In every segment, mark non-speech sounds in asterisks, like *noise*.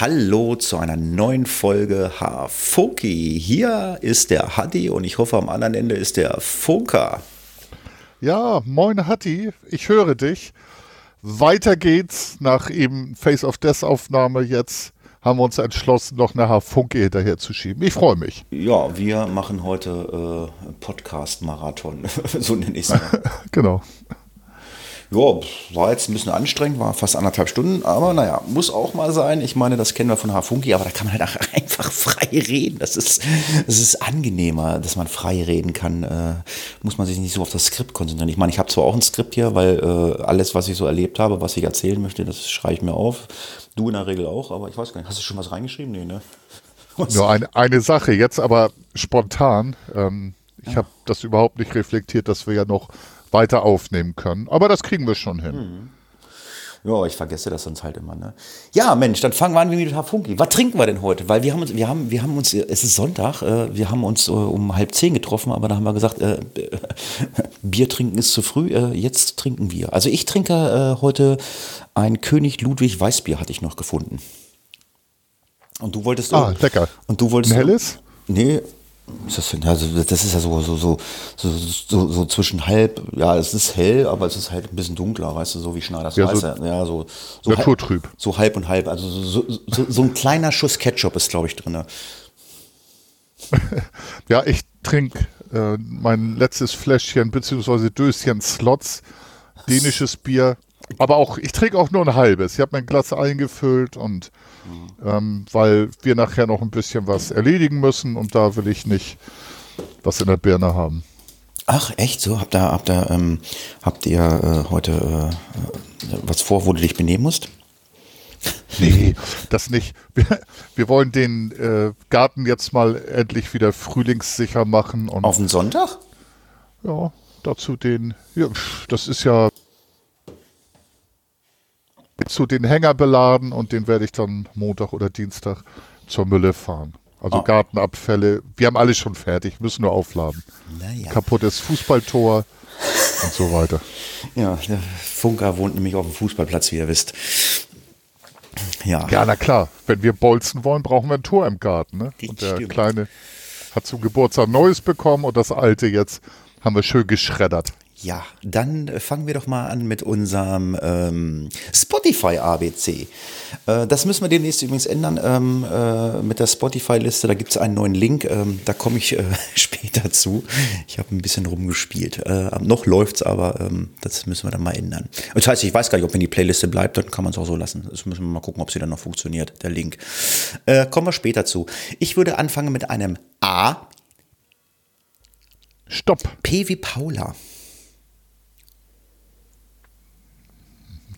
Hallo zu einer neuen Folge Hafunki. Hier ist der Hatti und ich hoffe am anderen Ende ist der Funker. Ja, moin Hatti, ich höre dich. Weiter geht's nach eben Face of Death Aufnahme jetzt haben wir uns entschlossen, noch eine Hafunke hinterher zu schieben. Ich freue mich. Ja, wir machen heute äh, Podcast-Marathon, *laughs* so nenne ich es mal. *laughs* genau. Ja, war jetzt ein bisschen anstrengend, war fast anderthalb Stunden, aber naja, muss auch mal sein. Ich meine, das kennen wir von Hafunki, aber da kann man halt auch *laughs* einfach frei reden. Das ist, das ist angenehmer, dass man frei reden kann. Äh, muss man sich nicht so auf das Skript konzentrieren. Ich meine, ich habe zwar auch ein Skript hier, weil äh, alles, was ich so erlebt habe, was ich erzählen möchte, das schreibe ich mir auf. Du in der Regel auch, aber ich weiß gar nicht, hast du schon was reingeschrieben? Nee, ne? *laughs* Was? Nur eine, eine Sache, jetzt aber spontan. Ähm, ich ja. habe das überhaupt nicht reflektiert, dass wir ja noch weiter aufnehmen können. Aber das kriegen wir schon hin. Mhm. Ja, ich vergesse das sonst halt immer. Ne? Ja, Mensch, dann fangen wir an mit Hafunki. Was trinken wir denn heute? Weil wir haben uns, wir haben, wir haben uns, es ist Sonntag, äh, wir haben uns äh, um halb zehn getroffen, aber da haben wir gesagt, äh, *laughs* Bier trinken ist zu früh, äh, jetzt trinken wir. Also ich trinke äh, heute ein König Ludwig Weißbier, hatte ich noch gefunden. Und du wolltest. Ah, lecker. Und du wolltest. Ein helles? Nee, ist das, also das ist ja so, so, so, so, so, zwischen halb, ja, es ist hell, aber es ist halt ein bisschen dunkler, weißt du, so wie Schneiders ja. So ja, so, so naturtrüb. Halb, so halb und halb. Also so, so, so ein kleiner Schuss Ketchup ist, glaube ich, drin. *laughs* ja, ich trinke äh, mein letztes Fläschchen bzw. Döschen Slots, dänisches Bier. Aber auch, ich trinke auch nur ein halbes. Ich habe mein Glas eingefüllt und ähm, weil wir nachher noch ein bisschen was erledigen müssen und da will ich nicht was in der Birne haben. Ach, echt so? Habt ihr, habt ihr, ähm, habt ihr äh, heute äh, was vor, wo du dich benehmen musst? *laughs* Nee, das nicht. Wir, wir wollen den äh, Garten jetzt mal endlich wieder frühlingssicher machen. Und Auf den Sonntag? Ja, dazu den. Ja, das ist ja zu den Hänger beladen und den werde ich dann Montag oder Dienstag zur Mülle fahren. Also oh. Gartenabfälle, wir haben alles schon fertig, müssen nur aufladen. Naja. Kaputtes Fußballtor und so weiter. Ja, der Funker wohnt nämlich auf dem Fußballplatz, wie ihr wisst. Ja. ja, na klar, wenn wir bolzen wollen, brauchen wir ein Tor im Garten. Ne? Und der stimmt. Kleine hat zum Geburtstag Neues bekommen und das Alte jetzt haben wir schön geschreddert. Ja, dann äh, fangen wir doch mal an mit unserem ähm, Spotify ABC. Äh, das müssen wir demnächst übrigens ändern ähm, äh, mit der Spotify-Liste. Da gibt es einen neuen Link. Ähm, da komme ich äh, *laughs* später zu. Ich habe ein bisschen rumgespielt. Äh, noch läuft es, aber ähm, das müssen wir dann mal ändern. Das heißt, ich weiß gar nicht, ob wenn die Playliste bleibt, dann kann man es auch so lassen. Das müssen wir mal gucken, ob sie dann noch funktioniert, der Link. Äh, kommen wir später zu. Ich würde anfangen mit einem A. Stopp. P wie Paula.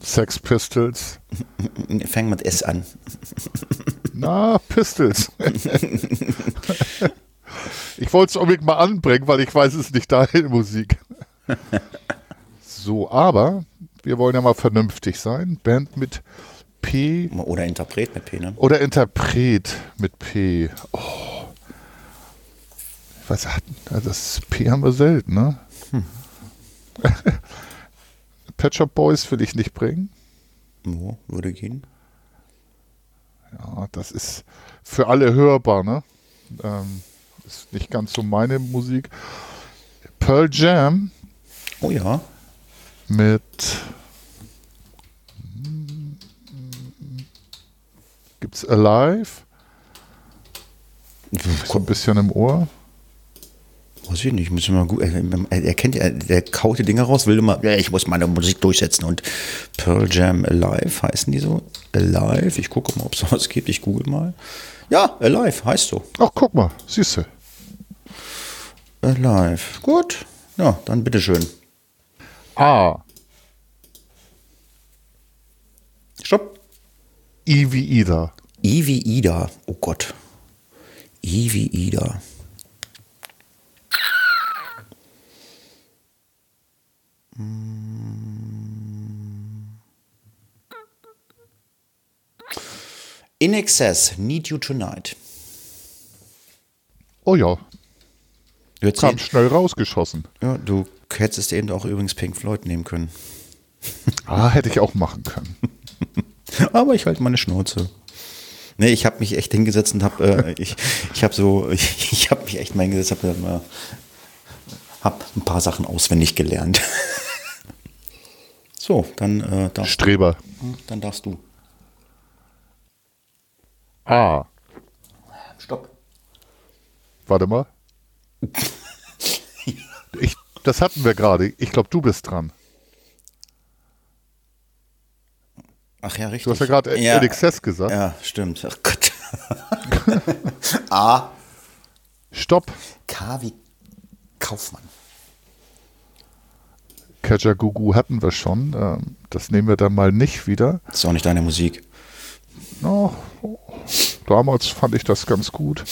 Sex Pistols. *laughs* Fang mit S an. Na, Pistols. ich wollte es unbedingt mal anbringen, weil ich weiß, es ist nicht deine Musik. So, aber wir wollen ja mal vernünftig sein. Band mit P. Oder Interpret mit P, ne? Oder Interpret mit P. Oh. Ich weiß, das P haben wir selten, ne? Hm. *laughs* Pet Shop Boys will ich nicht bringen. Wo würde gehen? Ja, das ist für alle hörbar, ne? Ähm, ist nicht ganz so meine Musik. Pearl Jam. Oh ja. Mit. Gibt's Alive? So ein bisschen im Ohr. Weiß ich nicht, müssen wir mal gut. Er, er kennt ja, der kaut die Dinger raus, will immer, ja, ich muss meine Musik durchsetzen. Und Pearl Jam Alive heißen die so? Alive? Ich gucke mal, ob es sowas gibt. Ich google mal. Ja, Alive heißt so. Ach, guck mal, siehst du. Alive. Gut. Ja, dann bitteschön. A. Stopp. I wie Ida. I wie Ida. Oh Gott. I wie Ida. In Excess, Need You Tonight. Oh ja. Du Kam schnell rausgeschossen. Ja, du hättest eben auch übrigens Pink Floyd nehmen können. *laughs* Ah, hätte ich auch machen können. *laughs* Aber ich halte meine Schnauze. Nee, ich habe mich echt hingesetzt und habe, äh, ich, ich habe so, *laughs* ich, ich habe mich echt mal hingesetzt, habe äh, hab ein paar Sachen auswendig gelernt. *laughs* so, dann äh, darfst Streber. du. Dann darfst du. Ah, Stopp. warte mal. Ich, das hatten wir gerade. Ich glaube, du bist dran. Ach ja, richtig. Du hast ja gerade ja, LXS gesagt. Ja, stimmt. Ach Gott. *laughs* A. Stopp. K wie Kaufmann. Kajagugu hatten wir schon. Ähm, Das nehmen wir dann mal nicht wieder. Ist auch nicht deine Musik. Oh, damals fand ich das ganz gut.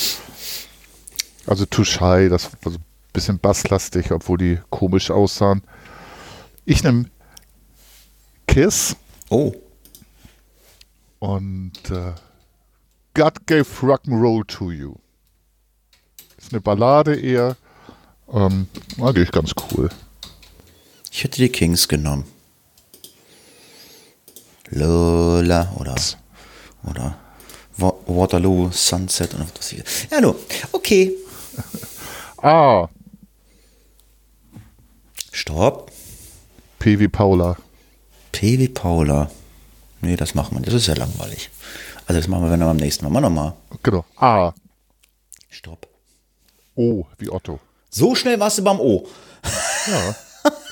Also Too Shy, das war so ein bisschen basslastig, obwohl die komisch aussahen. Ich nehme Kiss Oh. und äh, God Gave Rock'n'Roll to You. Ist eine Ballade eher. Ähm, eigentlich ganz cool. Ich hätte die Kings genommen. Lola oder oder Wa- Waterloo, Sunset und was hier. Ja. Okay. *laughs* Ah, Stopp. P wie Paula. P wie Paula. Nee, das machen wir. nicht. Das ist ja langweilig. Also das machen wir dann beim nächsten Mal. Mal nochmal. Genau. A. Stopp. O wie Otto. So schnell warst du beim O. Ja.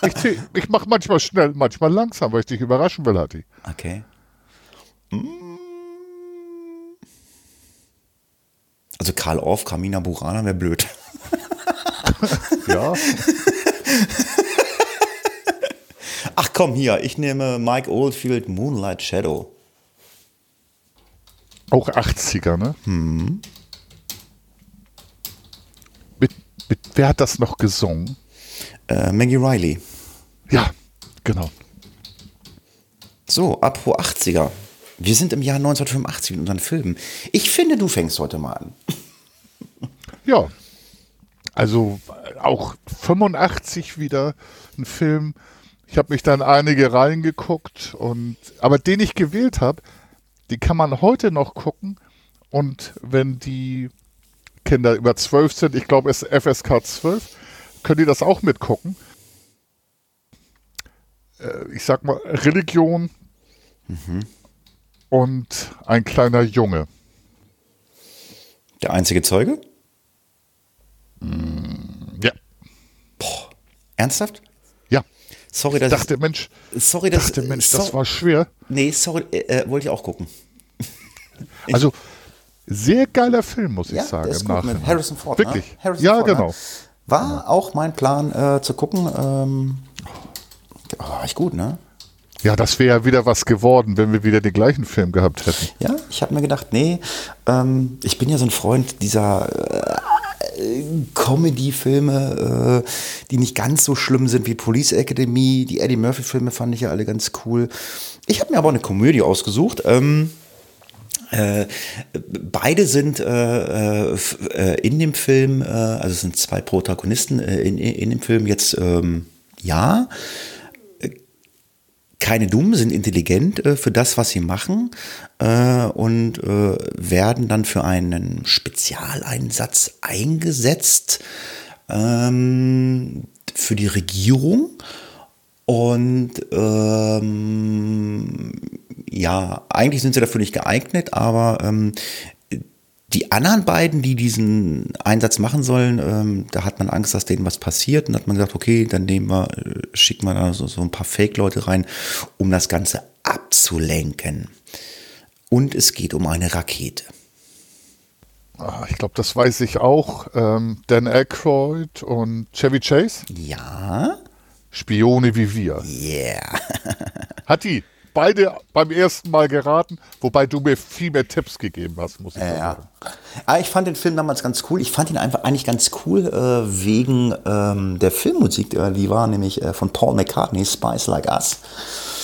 Ich, ich mache manchmal schnell, manchmal langsam, weil ich dich überraschen will, Hatti. Okay. Mm. Also Karl Orff, Carmina Burana wäre blöd. *laughs* Ja. Ach komm, hier, ich nehme Mike Oldfield Moonlight Shadow. Auch 80er, ne? Mit, mit, wer hat das noch gesungen? Äh, Maggie Riley. Ja, genau. So, apropos 80er. Wir sind im Jahr 1985 mit unseren Filmen. Ich finde, du fängst heute mal an. Ja. Also auch 85 wieder ein Film. Ich habe mich dann einige reingeguckt und aber den ich gewählt habe, die kann man heute noch gucken und wenn die Kinder über 12 sind, ich glaube es ist FSK 12, können die das auch mitgucken. Äh, Ich sag mal Religion und ein kleiner Junge. Der einzige Zeuge? Ja. Ernsthaft? Ja. Sorry, dass Dachte, Mensch, sorry, dass dachte, Mensch, so- das war schwer. Nee, sorry, äh, äh, wollte ich auch gucken. Also sehr geiler Film, muss ich Ja, sagen. der ist gut mit Harrison Ford. Wirklich? Ne? Harrison ja, Ford, ne? genau. War auch mein Plan äh, zu gucken. Ähm, oh, war echt gut, ne? Ja, das wäre ja wieder was geworden, wenn wir wieder den gleichen Film gehabt hätten. Ja, ich habe mir gedacht, nee, ähm, ich bin ja so ein Freund dieser äh, Comedy-Filme, äh, die nicht ganz so schlimm sind wie Police Academy. Die Eddie Murphy-Filme fand ich ja alle ganz cool. Ich habe mir aber eine Komödie ausgesucht. Ähm, äh, beide sind äh, äh, äh, in dem Film, also es sind zwei Protagonisten in, in dem Film jetzt, ähm, ja, keine dumm, sind intelligent für das, was sie machen und werden dann für einen Spezialeinsatz eingesetzt ähm, für die Regierung. Und ähm, ja, eigentlich sind sie dafür nicht geeignet, aber ähm, die anderen beiden, die diesen Einsatz machen sollen, ähm, da hat man Angst, dass denen was passiert. Und hat man gesagt, okay, dann nehmen wir, äh, schicken wir da so, so ein paar Fake-Leute rein, um das Ganze abzulenken. Und es geht um eine Rakete. Ah, Ich glaube, das weiß ich auch. Ähm, Dan Aykroyd und Chevy Chase, Ja, Spione wie wir. yeah. *laughs* Hat die beide beim ersten Mal geraten, wobei du mir viel mehr Tipps gegeben hast, muss ich Ja, sagen. ja. Aber ich fand den Film damals ganz cool. Ich fand ihn einfach eigentlich ganz cool äh, wegen ähm, der Filmmusik, äh, die war nämlich äh, von Paul McCartney, Spice Like Us.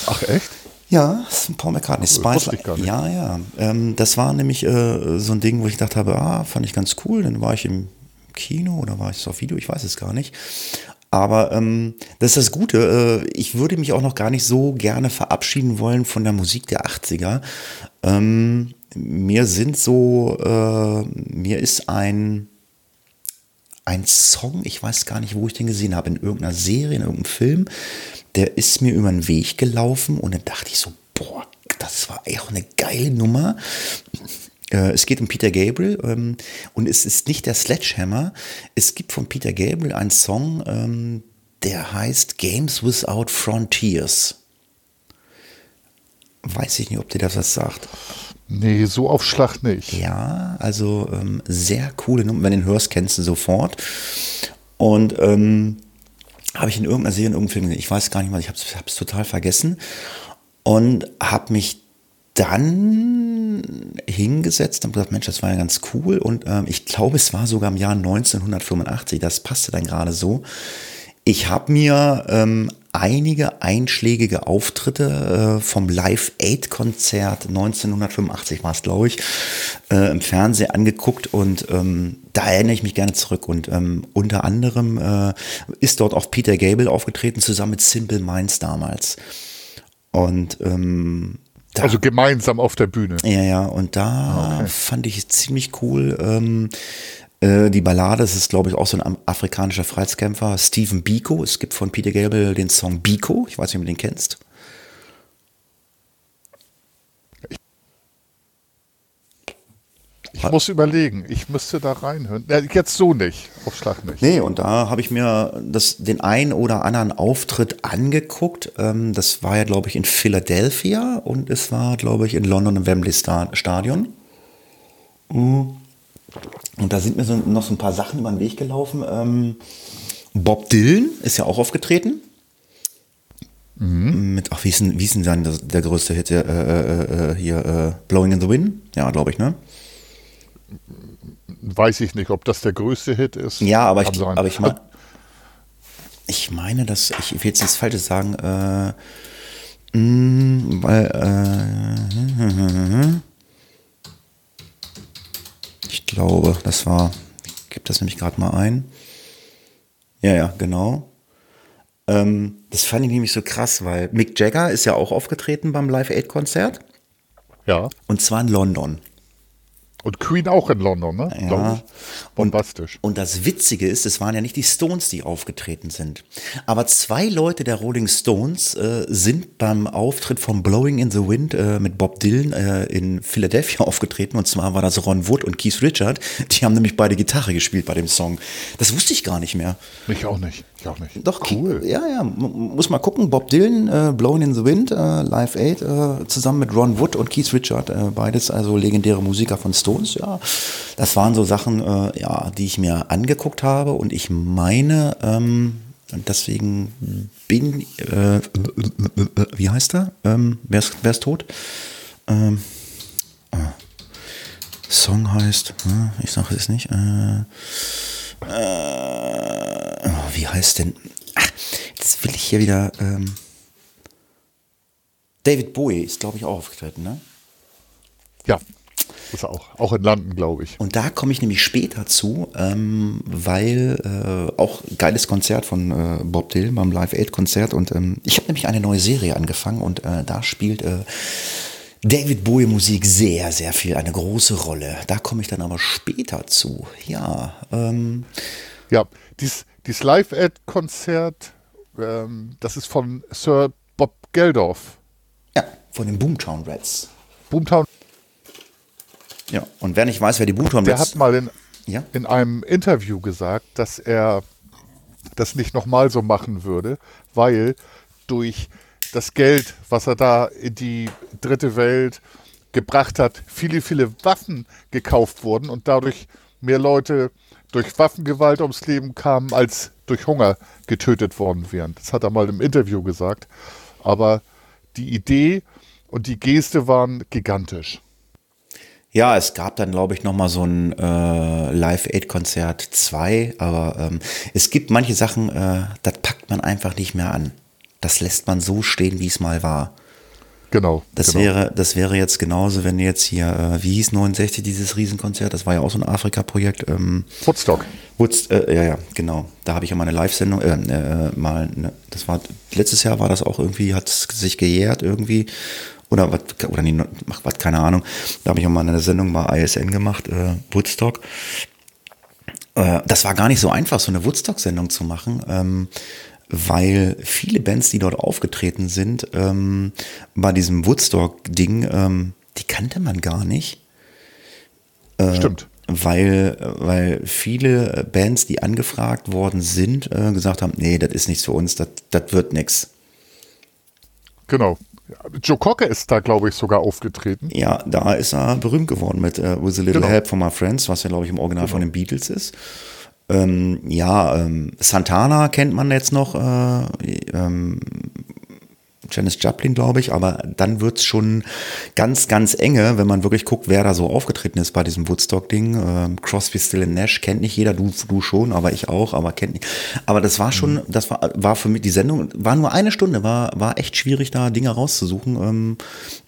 Ach echt? Ja, Paul McCartney. Spice wusste ich gar nicht. Ja, ja. Ähm, das war nämlich äh, so ein Ding, wo ich gedacht habe, ah, fand ich ganz cool. Dann war ich im Kino oder war ich so auf Video, ich weiß es gar nicht. Aber ähm, das ist das Gute. Äh, ich würde mich auch noch gar nicht so gerne verabschieden wollen von der Musik der 80er. Ähm, mir sind so, äh, mir ist ein, ein Song, ich weiß gar nicht, wo ich den gesehen habe, in irgendeiner Serie, in irgendeinem Film, der ist mir über den Weg gelaufen und dann dachte ich so, boah, das war echt eine geile Nummer. Äh, es geht um Peter Gabriel ähm, und es ist nicht der Sledgehammer. Es gibt von Peter Gabriel einen Song, ähm, der heißt Games Without Frontiers. Weiß ich nicht, ob dir das was sagt. Nee, so auf Schlag nicht. Ja, also ähm, sehr coole Nummer. Wenn du den hörst, kennst du sofort. Und ähm, habe ich in irgendeiner Serie, in irgendeinem Film gesehen. Ich weiß gar nicht mal, ich habe es total vergessen. Und habe mich dann hingesetzt und gesagt, Mensch, das war ja ganz cool. Und ähm, ich glaube, es war sogar im Jahr 1985. Das passte dann gerade so. Ich habe mir ähm, einige einschlägige Auftritte äh, vom Live Aid Konzert 1985 war es, glaube ich, äh, im Fernsehen angeguckt und ähm, da erinnere ich mich gerne zurück. Und ähm, unter anderem äh, ist dort auch Peter Gable aufgetreten, zusammen mit Simple Minds damals. Und ähm, da, also gemeinsam auf der Bühne. Ja, ja, und da okay. fand ich es ziemlich cool. Ähm, äh, die Ballade, das ist glaube ich auch so ein afrikanischer Freiheitskämpfer, Stephen Biko. Es gibt von Peter Gabriel den Song Biko. Ich weiß nicht, ob du den kennst. Ich muss überlegen, ich müsste da reinhören. Jetzt so nicht, auf Schlag nicht. Nee, und da habe ich mir das, den einen oder anderen Auftritt angeguckt. Ähm, das war ja, glaube ich, in Philadelphia und es war, glaube ich, in London im Wembley Stadion. Mhm. Und da sind mir so, noch so ein paar Sachen über den Weg gelaufen. Ähm, Bob Dylan ist ja auch aufgetreten. Mhm. Mit, ach, wie ist denn, wie ist denn der, der größte Hit äh, äh, äh hier? Äh, Blowing in the Wind? Ja, glaube ich, ne? Weiß ich nicht, ob das der größte Hit ist. Ja, aber ich, aber ich, mein, ich meine, dass ich will jetzt nichts Falsches sagen, äh, mh, mm, weil, äh, ich glaube, das war, ich gebe das nämlich gerade mal ein. Ja, ja, genau. Ähm, das fand ich nämlich so krass, weil Mick Jagger ist ja auch aufgetreten beim Live Aid Konzert. Ja. Und zwar in London. Und Queen auch in London, ne? Ja. Bombastisch. Und, und, das Witzige ist, es waren ja nicht die Stones, die aufgetreten sind. Aber zwei Leute der Rolling Stones äh, sind beim Auftritt von Blowing in the Wind äh, mit Bob Dylan äh, in Philadelphia *laughs* aufgetreten. Und zwar war das Ron Wood und Keith Richard. Die haben nämlich beide Gitarre gespielt bei dem Song. Das wusste ich gar nicht mehr. Ich auch nicht. Ich auch nicht. Doch, cool. Ja, ja. Muss mal gucken. Bob Dylan, äh, Blowing in the Wind, äh, Live Aid, äh, zusammen mit Ron Wood und Keith Richard. beides also legendäre Musiker von Stones. Stones, ja. Das waren so Sachen, äh, ja, die ich mir angeguckt habe und ich meine, ähm, deswegen bin, äh, wie heißt er? Ähm, wer, ist, wer ist tot? Ähm, äh, Song heißt, äh, ich sage es nicht, äh, äh, wie heißt denn? Ach, jetzt will ich hier wieder. Ähm, David Bowie ist, glaube ich, auch aufgetreten, ne? Ja, ist auch, auch in London, glaube ich. Und da komme ich nämlich später zu, ähm, weil äh, auch geiles Konzert von äh, Bob Dylan beim Live Aid Konzert und ähm, ich habe nämlich eine neue Serie angefangen und äh, da spielt äh, David Bowie Musik sehr, sehr viel, eine große Rolle. Da komme ich dann aber später zu. Ja. Ähm, ja, dies, dies Live Aid Konzert, ähm, das ist von Sir Bob Geldof. Ja, von den Boomtown Reds. Boomtown ja, und wer nicht weiß, wer die Buchturm Der hat mal in, ja? in einem Interview gesagt, dass er das nicht nochmal so machen würde, weil durch das Geld, was er da in die dritte Welt gebracht hat, viele, viele Waffen gekauft wurden und dadurch mehr Leute durch Waffengewalt ums Leben kamen, als durch Hunger getötet worden wären. Das hat er mal im Interview gesagt. Aber die Idee und die Geste waren gigantisch. Ja, es gab dann, glaube ich, noch mal so ein äh, Live-Aid-Konzert 2, aber ähm, es gibt manche Sachen, äh, das packt man einfach nicht mehr an. Das lässt man so stehen, wie es mal war. Genau. Das genau. wäre, das wäre jetzt genauso, wenn jetzt hier, äh, wie hieß 69 dieses Riesenkonzert? Das war ja auch so ein Afrika-Projekt. Ähm, Woodstock. Woodst äh, ja, ja, genau. Da habe ich ja mal eine Live-Sendung, äh, äh, mal, ne, das war letztes Jahr war das auch irgendwie, hat es sich gejährt irgendwie. oder was, oder nee, mach was, keine Ahnung. Da habe ich auch mal eine Sendung bei ISN gemacht, äh, Woodstock. Äh, das war gar nicht so einfach, so eine Woodstock-Sendung zu machen. Ähm, weil viele Bands, die dort aufgetreten sind, ähm, bei diesem Woodstock-Ding, ähm, die kannte man gar nicht. Äh, Stimmt. Weil, weil viele Bands, die angefragt worden sind, äh, gesagt haben, nee, das ist nichts für uns, das wird nichts. Genau. Joe Cocker ist da, glaube ich, sogar aufgetreten. Ja, da ist er berühmt geworden mit uh, With a Little genau. Help from My Friends, was ja, glaube ich, im Original genau. von den Beatles ist. Ähm, ja, ähm, Santana kennt man jetzt noch. Äh, ähm, Janis Joplin, glaube ich, aber dann wird es schon ganz, ganz enge, wenn man wirklich guckt, wer da so aufgetreten ist bei diesem Woodstock-Ding. Ähm, Crosby, Still Nash kennt nicht jeder, du, du schon, aber ich auch, aber kennt nicht. Aber das war schon, mhm. das war, war für mich, die Sendung war nur eine Stunde, war, war echt schwierig, da Dinge rauszusuchen, ähm,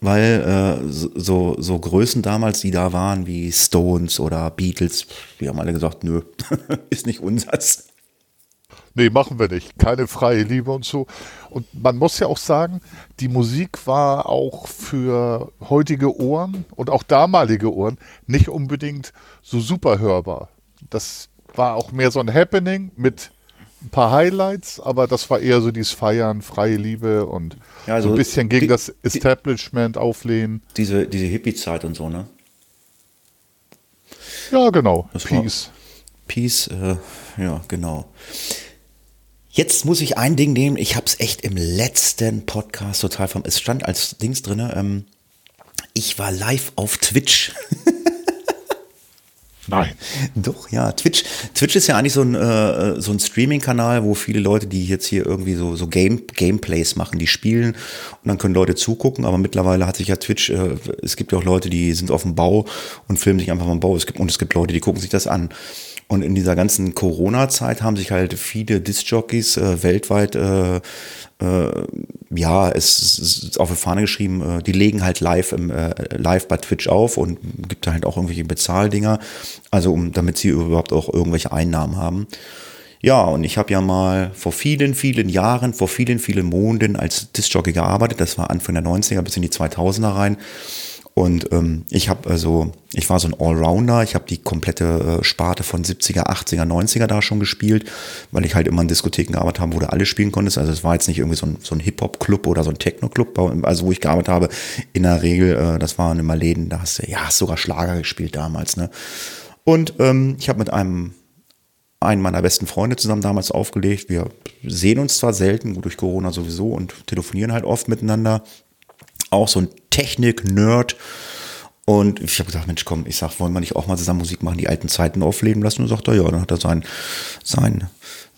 weil äh, so, so Größen damals, die da waren, wie Stones oder Beatles, die haben alle gesagt, nö, *laughs* ist nicht unsers. Nee, machen wir nicht. Keine freie Liebe und so. Und man muss ja auch sagen, die Musik war auch für heutige Ohren und auch damalige Ohren nicht unbedingt so super hörbar. Das war auch mehr so ein Happening mit ein paar Highlights, aber das war eher so dieses Feiern, freie Liebe und ja, also so ein bisschen gegen die, das Establishment die, auflehnen. Diese, diese Hippie-Zeit und so, ne? Ja, genau. Das Peace. Peace, äh, ja, genau. Jetzt muss ich ein Ding nehmen. Ich habe es echt im letzten Podcast total vom. Es stand als Dings drin. Ähm, ich war live auf Twitch. *laughs* Nein. Doch, ja. Twitch, Twitch ist ja eigentlich so ein, äh, so ein Streaming-Kanal, wo viele Leute, die jetzt hier irgendwie so, so Game, Gameplays machen, die spielen und dann können Leute zugucken. Aber mittlerweile hat sich ja Twitch, äh, es gibt ja auch Leute, die sind auf dem Bau und filmen sich einfach am Bau. Es gibt, und es gibt Leute, die gucken sich das an. Und in dieser ganzen Corona-Zeit haben sich halt viele Disc-Jockeys äh, weltweit äh, äh, ja, es ist auf die Fahne geschrieben, äh, die legen halt live im äh, live bei Twitch auf und gibt da halt auch irgendwelche Bezahldinger, also um damit sie überhaupt auch irgendwelche Einnahmen haben. Ja, und ich habe ja mal vor vielen, vielen Jahren, vor vielen, vielen Monaten als Disc-Jockey gearbeitet. Das war Anfang der 90er bis in die 2000er rein. Und ähm, ich habe also, ich war so ein Allrounder, ich habe die komplette äh, Sparte von 70er, 80er, 90er da schon gespielt, weil ich halt immer in Diskotheken gearbeitet habe, wo du alles spielen konntest. Also es war jetzt nicht irgendwie so ein, so ein Hip-Hop-Club oder so ein Techno-Club, also wo ich gearbeitet habe. In der Regel, äh, das waren immer Läden, da hast du, ja, hast sogar Schlager gespielt damals, ne? Und ähm, ich habe mit einem einen meiner besten Freunde zusammen damals aufgelegt. Wir sehen uns zwar selten, gut durch Corona sowieso und telefonieren halt oft miteinander. Auch so ein Technik-Nerd. Und ich habe gesagt, Mensch, komm, ich sag, wollen wir nicht auch mal zusammen Musik machen, die alten Zeiten aufleben lassen? Und sagt er, ja, dann hat er sein, sein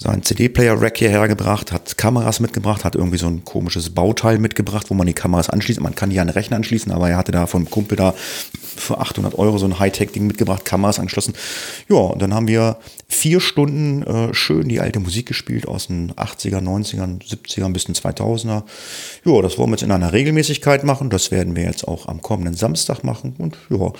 seinen CD-Player-Rack hierher gebracht, hat Kameras mitgebracht, hat irgendwie so ein komisches Bauteil mitgebracht, wo man die Kameras anschließt. Man kann die an den Rechner anschließen, aber er hatte da vom Kumpel da für 800 Euro so ein Hightech-Ding mitgebracht, Kameras angeschlossen. Ja, und dann haben wir vier Stunden äh, schön die alte Musik gespielt aus den 80er, 90ern, 70ern bis in 2000er. Ja, das wollen wir jetzt in einer Regelmäßigkeit machen. Das werden wir jetzt auch am kommenden Samstag machen. Und ja,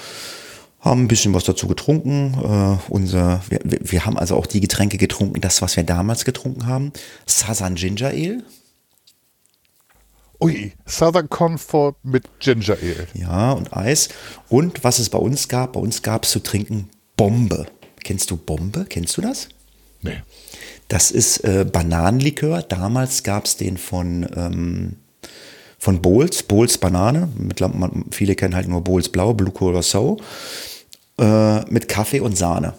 haben ein bisschen was dazu getrunken. Äh, unser, wir, wir haben also auch die Getränke getrunken, das, was wir damals getrunken haben. Southern Ginger Ale. Ui, Southern Comfort mit Ginger Ale. Ja, und Eis. Und was es bei uns gab, bei uns gab es zu trinken Bombe. Kennst du Bombe? Kennst du das? Nee. Das ist äh, Bananenlikör. Damals gab es den von ähm, von Bowls, Bowls Banane. Viele kennen halt nur Bowls Blau, Blue So. Äh, mit Kaffee und Sahne.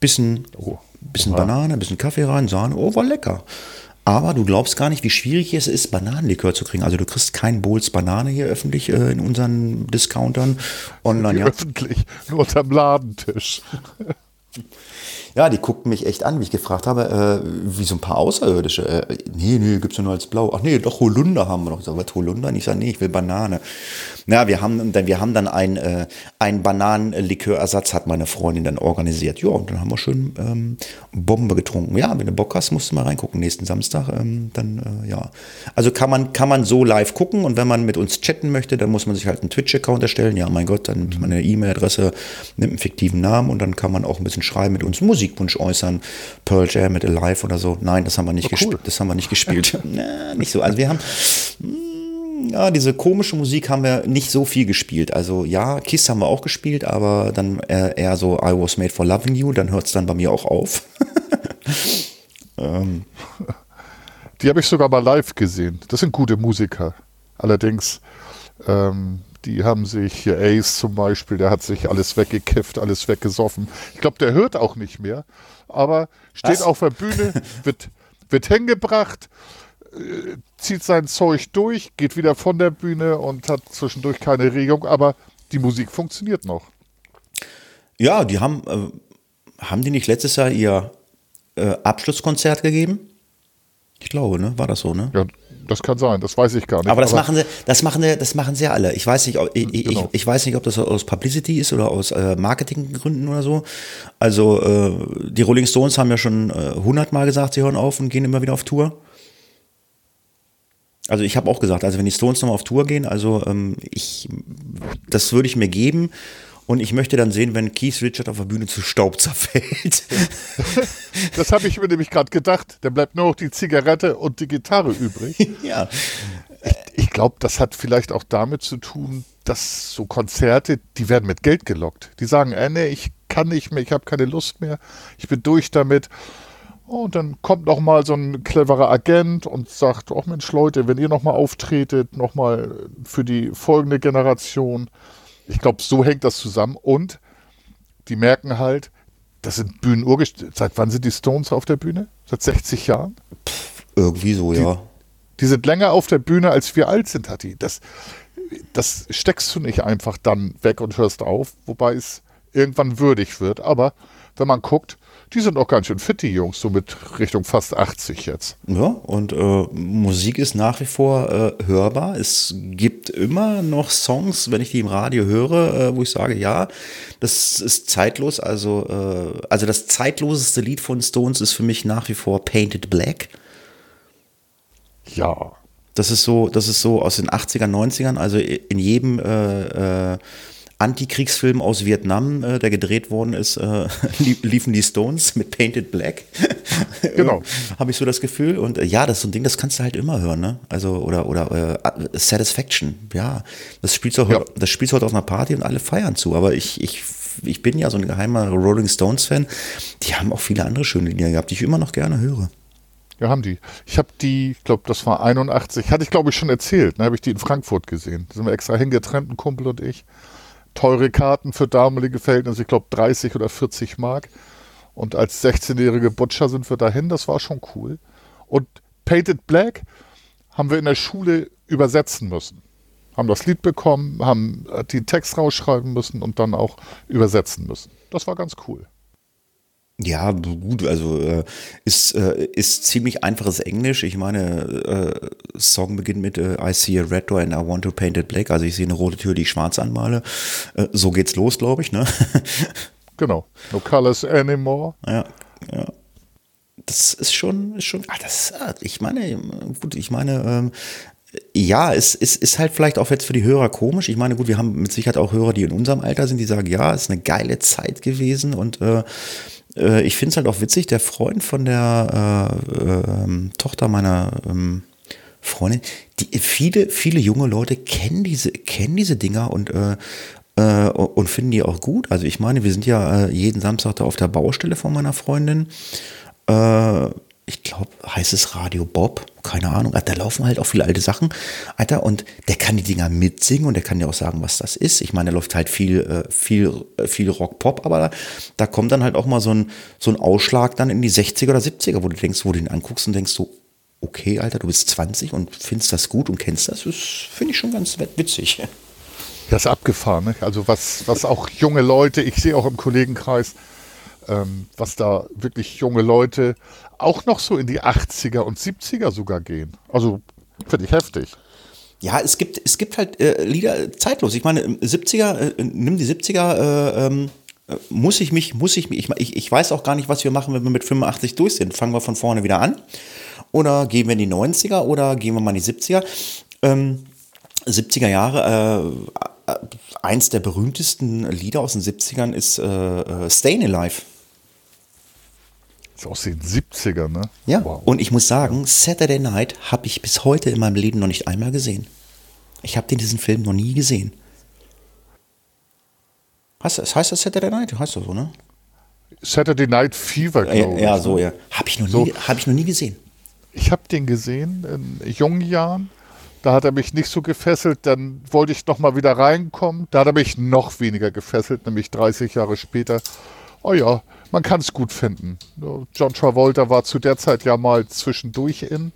Bisschen, oh, bisschen Banane, bisschen Kaffee rein, Sahne. Oh, war lecker. Aber du glaubst gar nicht, wie schwierig es ist, Bananenlikör zu kriegen. Also du kriegst keinen Bowls Banane hier öffentlich äh, in unseren Discountern online. Ja. Öffentlich, nur unterm Ladentisch. *laughs* Ja, die guckten mich echt an, wie ich gefragt habe, äh, wie so ein paar Außerirdische. Äh, nee, nee, gibt's nur als Blau. Ach nee, doch Holunder haben wir noch. Ich sag, was Holunder? Und ich sage, nee, ich will Banane. Na, wir haben dann, wir haben dann ein, äh, einen Bananenlikörersatz, hat meine Freundin dann organisiert. Ja, und dann haben wir schön ähm, Bombe getrunken. Ja, wenn du Bock hast, musst du mal reingucken nächsten Samstag. Ähm, dann, äh, ja. Also kann man, kann man so live gucken und wenn man mit uns chatten möchte, dann muss man sich halt einen Twitch-Account erstellen. Ja, mein Gott, dann nimmt man eine E-Mail-Adresse, nimmt einen fiktiven Namen und dann kann man auch ein bisschen schreiben mit uns Musikwunsch äußern. Pearl Jam mit Alive oder so. Nein, das haben wir nicht oh, cool. gespielt. Das haben wir nicht gespielt. *laughs* Na, nicht so. Also wir haben. Mh, hm, Ja, diese komische Musik haben wir nicht so viel gespielt. Also ja, Kiss haben wir auch gespielt, aber dann eher, so I Was Made for Loving You, dann hört es dann bei mir auch auf. *laughs* ähm. Die habe ich sogar mal live gesehen. Das sind gute Musiker. Allerdings, ähm, die haben sich, hier Ace zum Beispiel, der hat sich alles weggekifft, alles weggesoffen. Ich glaube, der hört auch nicht mehr, aber steht Was? auf der Bühne, *laughs* wird, wird hingebracht, äh, zieht sein Zeug durch, geht wieder von der Bühne und hat zwischendurch keine Regung, aber die Musik funktioniert noch. Ja, die haben, äh, haben die nicht letztes Jahr ihr äh, Abschlusskonzert gegeben? Ich glaube, ne? War das so, ne? Ja, das kann sein, das weiß ich gar nicht. Aber das aber machen sie, das machen sie, das machen sie alle. Ich weiß nicht, ich, genau. ich, ich, weiß nicht, ob das aus Publicity ist oder aus äh, Marketinggründen oder so. Also äh, die Rolling Stones haben ja schon äh, hundertmal gesagt, sie hören auf und gehen immer wieder auf Tour. Also ich habe auch gesagt, also wenn die Stones nochmal auf Tour gehen, also ähm, ich, das würde ich mir geben. Und ich möchte dann sehen, wenn Keith Richard auf der Bühne zu Staub zerfällt. *laughs* Das habe ich mir nämlich gerade gedacht. Da bleibt nur noch die Zigarette und die Gitarre übrig. *laughs* ja. Ich, ich glaube, das hat vielleicht auch damit zu tun, dass so Konzerte, die werden mit Geld gelockt. Die sagen, äh, nee, ich kann nicht mehr, ich habe keine Lust mehr, ich bin durch damit. Und dann kommt noch mal so ein cleverer Agent und sagt, oh Mensch Leute, wenn ihr noch mal auftretet, noch mal für die folgende Generation. Ich glaube, so hängt das zusammen. Und die merken halt, das sind Bühnenuhrgestände. Seit wann sind die Stones auf der Bühne? Seit 60 Jahren? Pff, irgendwie so, die, ja. Die sind länger auf der Bühne, als wir alt sind, Hatti. Das, das steckst du nicht einfach dann weg und hörst auf, wobei es irgendwann würdig wird. Aber wenn man guckt, die sind auch ganz schön fit, die Jungs, so mit Richtung fast 80 jetzt. Ja, und äh, Musik ist nach wie vor äh, hörbar. Es gibt immer noch Songs, wenn ich die im Radio höre, äh, wo ich sage, ja, das ist zeitlos. Also, äh, also das zeitloseste Lied von Stones ist für mich nach wie vor Painted Black. Ja. Das ist so, das ist so aus den 80er, 90ern, also in jedem äh, äh, Antikriegsfilm aus Vietnam, äh, der gedreht worden ist, äh, *laughs* liefen die Stones mit Painted Black. *laughs* genau. Habe ich so das Gefühl. Und äh, ja, das ist so ein Ding, das kannst du halt immer hören, ne? Also, oder, oder äh, Satisfaction, ja. Das spielst du ja. das spielst heute auf einer Party und alle feiern zu. Aber ich, ich, ich bin ja so ein geheimer Rolling Stones-Fan. Die haben auch viele andere schöne Lieder gehabt, die ich immer noch gerne höre. Ja, haben die. Ich habe die, ich glaube, das war 81, hatte ich glaube ich schon erzählt, ne, habe ich die in Frankfurt gesehen. Da sind wir extra hingetrennt, ein Kumpel und ich teure Karten für damalige Verhältnisse, ich glaube 30 oder 40 Mark. Und als 16-jährige Butcher sind wir dahin, das war schon cool. Und Painted Black haben wir in der Schule übersetzen müssen. Haben das Lied bekommen, haben die Text rausschreiben müssen und dann auch übersetzen müssen. Das war ganz cool. Ja, gut, also äh, ist, äh, ist ziemlich einfaches Englisch. Ich meine, äh, Song beginnt mit äh, I see a red door and I want to paint it black. Also ich sehe eine rote Tür, die ich schwarz anmale. Äh, so geht's los, glaube ich, ne? *laughs* genau. No colors anymore. Ja, ja. Das ist schon, ist schon, ah, das, ah, ich meine, gut, ich meine, ähm, ja, es, es ist halt vielleicht auch jetzt für die Hörer komisch. Ich meine, gut, wir haben mit Sicherheit auch Hörer, die in unserem Alter sind, die sagen, ja, es ist eine geile Zeit gewesen und äh, äh, ich finde es halt auch witzig, der Freund von der äh, äh, Tochter meiner ähm, Freundin, die, viele, viele junge Leute kennen diese, kennen diese Dinger und, äh, äh, und finden die auch gut. Also ich meine, wir sind ja äh, jeden Samstag da auf der Baustelle von meiner Freundin ich glaube, heißt es Radio Bob, keine Ahnung. Da laufen halt auch viele alte Sachen, Alter. Und der kann die Dinger mitsingen und der kann ja auch sagen, was das ist. Ich meine, da läuft halt viel, äh, viel, äh, viel Rock-Pop, aber da, da, kommt dann halt auch mal so ein, so ein Ausschlag dann in die 60er oder 70er, wo du denkst, wo du ihn anguckst und denkst so, okay, Alter, du bist 20 und findest das gut und kennst das. Das finde ich schon ganz witzig. Das ist abgefahren, ne? Also was, was auch junge Leute, ich sehe auch im Kollegenkreis, ähm, was da wirklich junge Leute auch noch so in die 80er und 70er sogar gehen. Also finde ich heftig. Ja, es gibt, es gibt halt äh, Lieder zeitlos. Ich meine, 70er, äh, nimm die 70er, äh, ähm, muss ich mich, muss ich mich, ich, ich weiß auch gar nicht, was wir machen, wenn wir mit 85 durch sind. Fangen wir von vorne wieder an? Oder gehen wir in die 90er oder gehen wir mal in die 70er? Ähm, 70er Jahre, äh, äh, eins der berühmtesten Lieder aus den 70ern ist äh, äh, Stayin' Alive. Ist aus den 70ern, ne? Ja. Wow. Und ich muss sagen, Saturday Night habe ich bis heute in meinem Leben noch nicht einmal gesehen. Ich habe diesen Film noch nie gesehen. Heißt das, heißt das Saturday Night? Heißt das so, ne? Saturday Night Fever, Ja, glaube ja ich. so, ne? ja. Habe ich, noch So. nie- hab ich noch nie gesehen. Ich habe den gesehen in jungen Jahren. Da hat er mich nicht so gefesselt. Dann wollte ich noch mal wieder reinkommen. Da hat er mich noch weniger gefesselt, nämlich 30 Jahre später. Oh ja, man kann es gut finden. John Travolta war zu der Zeit ja mal zwischendurch in.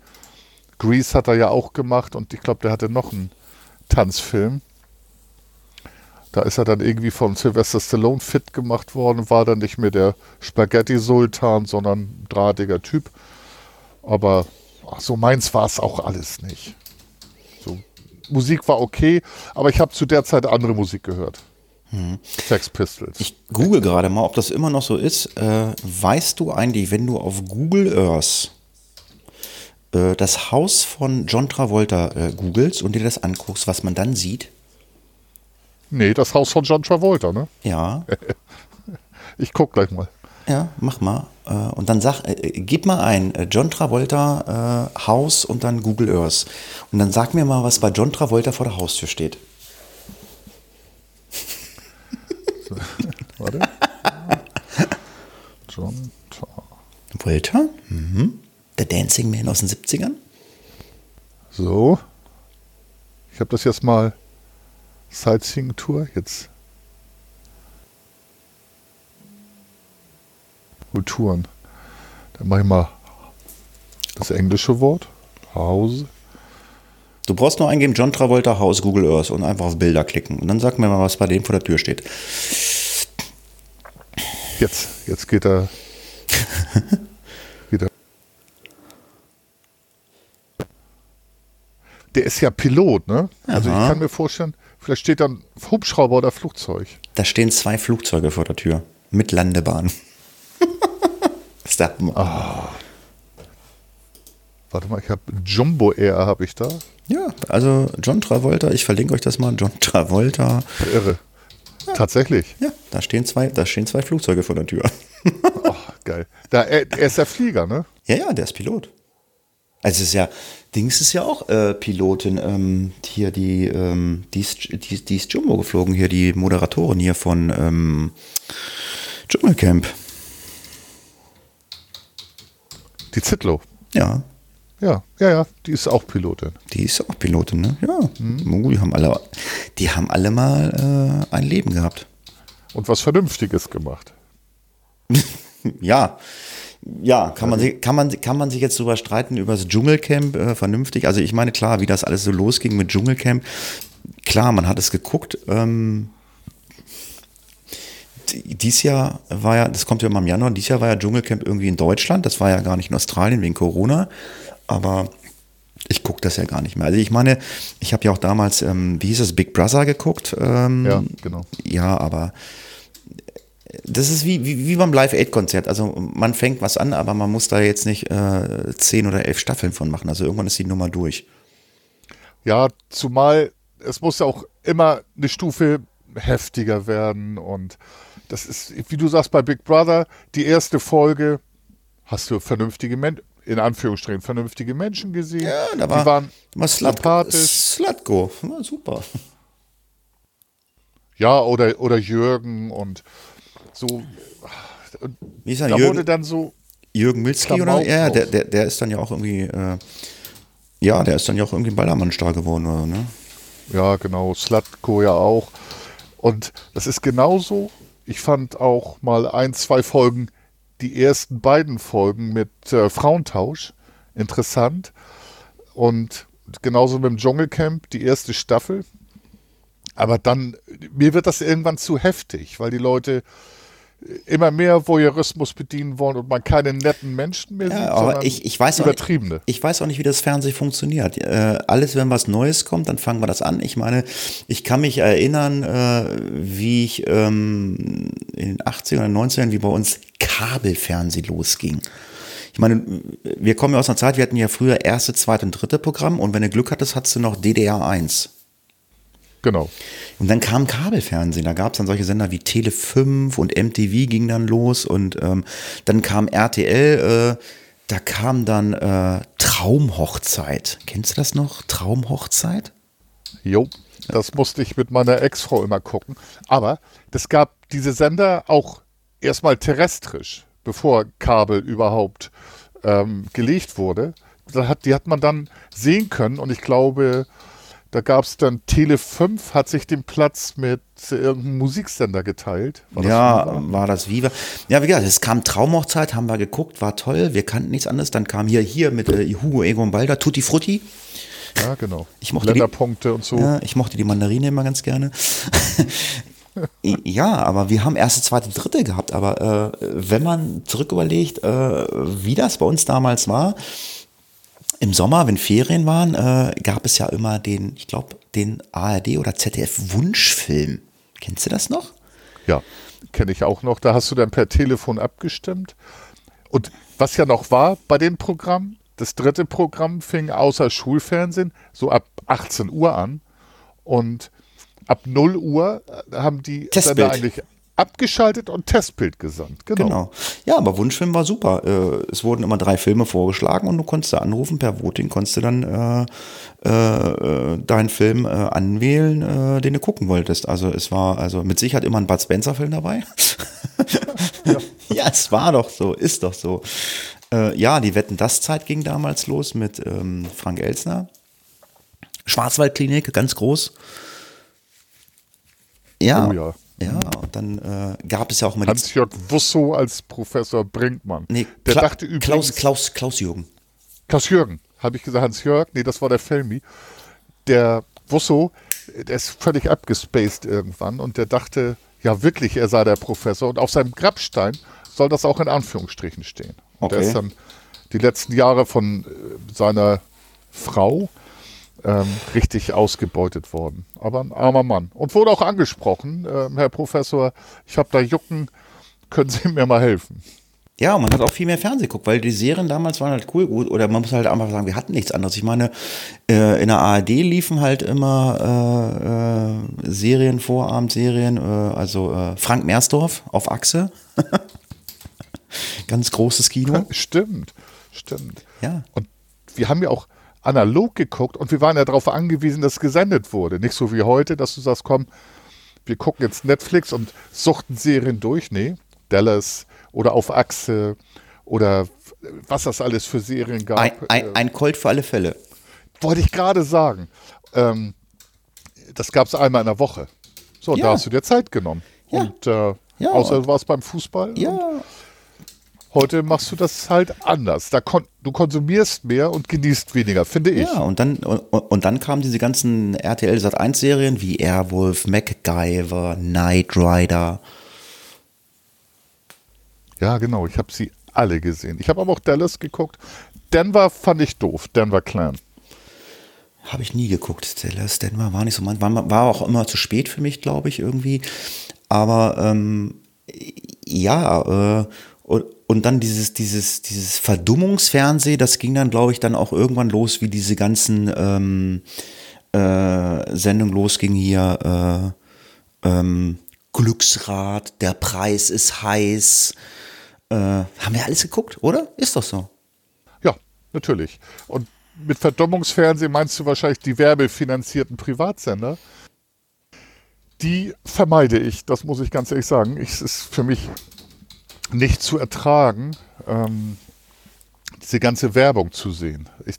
Grease hat er ja auch gemacht und ich glaube, der hatte noch einen Tanzfilm. Da ist er dann irgendwie von Sylvester Stallone fit gemacht worden, war dann nicht mehr der Spaghetti-Sultan, sondern ein drahtiger Typ. Aber so meins war es auch alles nicht. So, Musik war okay, aber ich habe zu der Zeit andere Musik gehört. Sex Pistols. Ich google gerade mal, ob das immer noch so ist. Äh, weißt du eigentlich, wenn du auf Google Earth äh, das Haus von John Travolta äh, googelst und dir das anguckst, was man dann sieht? nee, das Haus von John Travolta, ne? Ja, *laughs* Ich guck gleich mal. ja, mach mal. Äh, und dann sag, äh, gib mal ein äh, John Travolta Haus und dann Google Earth. Und dann sag mir mal, was bei John Travolta vor der Haustür steht. Warte. John Tra Volta? Mhm. Der Dancing Man aus den 70ern? So. Ich habe das jetzt mal Sightseeing-Tour. Jetzt. Kulturen. Dann mache ich mal das englische Wort. Hause. Du brauchst nur eingeben John Travolta Haus Google Earth und einfach auf Bilder klicken. Und dann sag mir mal, was bei dem vor der Tür steht. Jetzt, jetzt geht er. *laughs* geht er. Der ist ja Pilot, ne? Also ich Aha. kann mir vorstellen, vielleicht steht dann Hubschrauber oder Flugzeug. Da stehen zwei Flugzeuge vor der Tür. Mit Landebahn. *laughs* ist der Hammer. Warte mal, ich habe Jumbo Air habe ich da. Ja, also John Travolta, ich verlinke euch das mal. John Travolta. Irre. Tatsächlich. Ja, da stehen zwei, da stehen zwei Flugzeuge vor der Tür. Oh, geil. Da, er, er ist der Flieger, ne? ja, ja, der ist Pilot. Also es ist ja, Dings ist ja auch äh, Pilotin. Ähm, hier die, ähm, die, ist, die, die ist Jumbo geflogen, hier die Moderatorin hier von ähm, Dschungelcamp. Die Zitlo. Ja, Ja, ja, ja, die ist auch Pilotin. Die ist auch Pilotin, ne? Ja. Oh, die haben alle, die haben alle mal äh, ein Leben gehabt. Und was Vernünftiges gemacht. *laughs* Ja. Ja, kann man, sich- kann, man, kann man sich jetzt drüber streiten, über das Dschungelcamp äh, vernünftig? Also ich meine, klar, wie das alles so losging mit Dschungelcamp, klar, man hat es geguckt. Ähm, die- dies Jahr war ja, das kommt ja immer im Januar, dieses Jahr war ja Dschungelcamp irgendwie in Deutschland, das war ja gar nicht in Australien wegen Corona, aber ich gucke das ja gar nicht mehr. Also ich meine, ich habe ja auch damals, ähm, wie hieß es, Big Brother geguckt. Ähm, Ja, genau. Ja, aber das ist wie, wie, wie beim Live-Aid-Konzert. Also man fängt was an, aber man muss da jetzt nicht äh, zehn oder elf Staffeln von machen. Also irgendwann ist die Nummer durch. Ja, zumal es muss ja auch immer eine Stufe heftiger werden und das ist, wie du sagst, bei Big Brother, die erste Folge hast du vernünftige Menschen, in Anführungsstrichen vernünftige Menschen gesehen. Ja, da war, die waren war Slatko. Slatko. War super. Ja, oder, oder Jürgen und so. Wie ist er? Da wurde Jürgen, dann so, Jürgen Milzki oder? Ja, der, der, der ist dann ja auch irgendwie, äh, ja, der ist dann ja auch irgendwie Ballermann-Star geworden, oder, ne? ja genau, Slatko ja auch. Und das ist genauso. Ich fand auch mal ein, zwei Folgen, die ersten beiden Folgen mit äh, Frauentausch interessant. Und genauso mit dem Dschungelcamp, die erste Staffel. Aber dann, mir wird das irgendwann zu heftig, weil die Leute immer mehr Voyeurismus bedienen wollen und man keine netten Menschen mehr sieht, Ja, aber sondern ich, ich weiß auch nicht, übertriebene. ich weiß auch nicht, wie das Fernsehen funktioniert. Äh, alles, wenn was Neues kommt, dann fangen wir das an. Ich meine, ich kann mich erinnern, äh, wie ich ähm, in den 80ern oder 90ern, wie bei uns Kabelfernsehen losging. Ich meine, wir kommen ja aus einer Zeit, wir hatten ja früher erste, zweite und dritte Programm und wenn du Glück hattest, hattest du noch DDR 1. Genau. Und dann kam Kabelfernsehen, da gab es dann solche Sender wie Tele 5 und MTV ging dann los und ähm, dann kam RTL, äh, da kam dann äh, Traumhochzeit. Kennst du das noch? Traumhochzeit? Jo, das musste ich mit meiner Ex-Frau immer gucken. Aber es gab diese Sender auch erstmal terrestrisch, bevor Kabel überhaupt ähm, gelegt wurde. Hat, die hat man dann sehen können und ich glaube, da gab es dann Tele 5, hat sich den Platz mit irgendeinem Musiksender geteilt. War ja, Viva? war das Viva. Ja, wie gesagt, es kam Traumhochzeit, haben wir geguckt, war toll, wir kannten nichts anderes. Dann kam hier, hier mit äh, Hugo Egon Balder, Tutti Frutti. Ja, genau. Ich mochte Länderpunkte die, und so. Ja, ich mochte die Mandarine immer ganz gerne. *laughs* ja, aber wir haben erste, zweite, dritte gehabt. Aber äh, wenn man zurück überlegt, äh, wie das bei uns damals war, im Sommer, wenn Ferien waren, äh, gab es ja immer den, ich glaube, den ARD oder ZDF Wunschfilm. Kennst du das noch? Ja, kenne ich auch noch. Da hast du dann per Telefon abgestimmt. Und was ja noch war bei dem Programm, das dritte Programm fing außer Schulfernsehen so ab 18 Uhr an. Und ab 0 Uhr haben die Testbild. dann eigentlich abgeschaltet und Testbild gesandt. Genau. genau. Ja, aber Wunschfilm war super. Äh, es wurden immer drei Filme vorgeschlagen und du konntest da anrufen, per Voting konntest du dann äh, äh, deinen Film äh, anwählen, äh, den du gucken wolltest. Also es war also mit Sicherheit immer ein Bud Spencer-Film dabei. ja. *laughs* ja, es war doch so, ist doch so. Äh, ja, die Wetten das Zeit ging damals los mit ähm, Frank Elsner. Schwarzwaldklinik, ganz groß. Ja. Oh ja. Ja, und dann äh, gab es ja auch mal Hans-Jörg Wusso als Professor Brinkmann. Nee, der Kla dachte übrigens. Klaus, Klaus, Klaus Jürgen. Klaus Jürgen, habe ich gesagt, Hans-Jörg? Nee, das war der Felmi. Der Wusso, der ist völlig abgespaced irgendwann und der dachte, ja wirklich, er sei der Professor. Und auf seinem Grabstein soll das auch in Anführungsstrichen stehen. Und okay. der ist dann die letzten Jahre von äh, seiner Frau ähm, richtig ausgebeutet worden. Aber ein armer Mann. Und wurde auch angesprochen, äh, Herr Professor, ich habe da Jucken, können Sie mir mal helfen? Ja, man hat auch viel mehr Fernsehen geguckt, weil die Serien damals waren halt cool gut. Oder man muss halt einfach sagen, wir hatten nichts anderes. Ich meine, äh, in der ARD liefen halt immer äh, äh, Serien, Vorabendserien, äh, also äh, Frank Meersdorf auf Achse. *laughs* Ganz großes Kino. *laughs* Stimmt, stimmt. Ja. Und wir haben ja auch analog geguckt und wir waren ja darauf angewiesen, dass gesendet wurde. Nicht so wie heute, dass du sagst, komm, wir gucken jetzt Netflix und suchten Serien durch. Nee, Dallas oder auf Achse oder was das alles für Serien gab. Ein, ein, ein Colt für alle Fälle. Wollte ich gerade sagen. Ähm, das gab es einmal in der Woche. So, ja. da hast du dir Zeit genommen. Ja. Und äh, ja. außer du warst beim Fußball. Ja. Heute machst du das halt anders. Da kon du konsumierst mehr und genießt weniger, finde ich. Ja, und dann, und, und dann kamen diese ganzen RTL Sat 1 Serien wie Airwolf, MacGyver, Knight Rider. Ja, genau. Ich habe sie alle gesehen. Ich habe aber auch Dallas geguckt. Denver fand ich doof. Denver Clan. Habe ich nie geguckt. Dallas, Denver war nicht so mein. War, war auch immer zu spät für mich, glaube ich, irgendwie. Aber ähm, ja, äh, und, und dann dieses, dieses, dieses Verdummungsfernsehen, das ging dann, glaube ich, dann auch irgendwann los, wie diese ganzen ähm, äh, Sendungen losging hier. Äh, ähm, Glücksrad, der Preis ist heiß. Äh, haben wir alles geguckt, oder? Ist doch so. Ja, natürlich. Und mit Verdummungsfernsehen meinst du wahrscheinlich die werbefinanzierten Privatsender? Die vermeide ich, das muss ich ganz ehrlich sagen. Es ist für mich nicht zu ertragen, ähm, diese ganze Werbung zu sehen. Ich,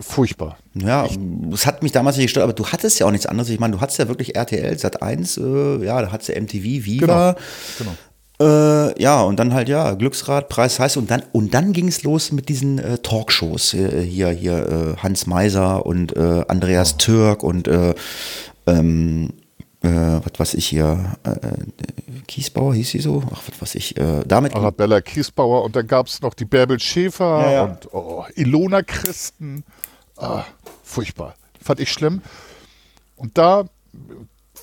furchtbar. Ja, es hat mich damals nicht gestört, aber du hattest ja auch nichts anderes. Ich meine, du hattest ja wirklich RTL, Sat 1, äh, ja, da hattest du MTV, Viva. Genau. genau. Äh, ja, und dann halt, ja, Glücksrad, Preis heißt und dann, und dann ging es los mit diesen äh, Talkshows. Äh, hier, hier, äh, Hans Meiser und äh, Andreas oh. Türk und ähm, äh, was weiß ich hier, äh, äh, Kiesbauer hieß sie so? Ach, was weiß ich, äh, damit. Arabella Kiesbauer und dann gab es noch die Bärbel Schäfer ja, ja. und oh, Ilona Christen. Ah, furchtbar. Fand ich schlimm. Und da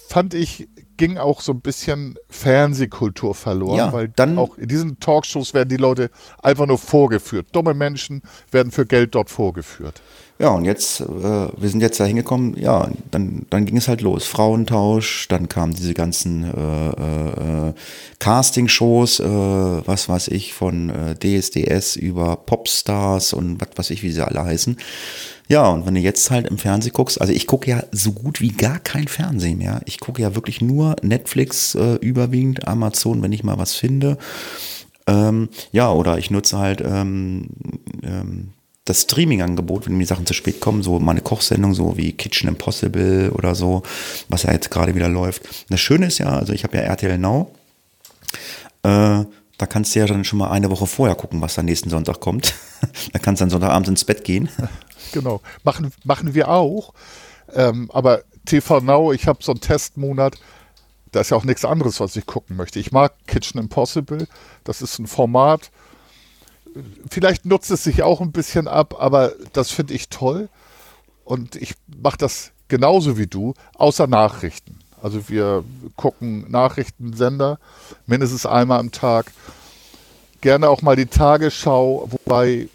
fand ich ging auch so ein bisschen Fernsehkultur verloren, Ja, weil dann- auch in diesen Talkshows werden die Leute einfach nur vorgeführt. Dumme Menschen werden für Geld dort vorgeführt. Ja, und jetzt, äh, wir sind jetzt da hingekommen, ja, dann, dann ging es halt los. Frauentausch, dann kamen diese ganzen äh, äh, Casting-Shows, äh, was weiß ich, von äh, DSDS über Popstars und was weiß ich, wie sie alle heißen. Ja, und wenn du jetzt halt im Fernsehen guckst, also ich gucke ja so gut wie gar kein Fernsehen mehr. Ich gucke ja wirklich nur Netflix äh, überwiegend, Amazon, wenn ich mal was finde. Ähm, ja, oder ich nutze halt ähm, ähm, das Streaming-Angebot, wenn mir Sachen zu spät kommen, so meine Kochsendung, so wie Kitchen Impossible oder so, was ja jetzt gerade wieder läuft. Das Schöne ist ja, also ich habe ja RTL Now, äh, da kannst du ja dann schon mal eine Woche vorher gucken, was dann nächsten Sonntag kommt. *laughs* da kannst du dann Sonntagabend ins Bett gehen. *laughs* Genau. Machen, machen wir auch. Ähm, aber TV Now, ich habe so einen Testmonat. Da ist ja auch nichts anderes, was ich gucken möchte. Ich mag Kitchen Impossible. Das ist ein Format. Vielleicht nutzt es sich auch ein bisschen ab, aber das finde ich toll. Und ich mache das genauso wie du, außer Nachrichten. Also wir gucken Nachrichtensender mindestens einmal am Tag. Gerne auch mal die Tagesschau, wobei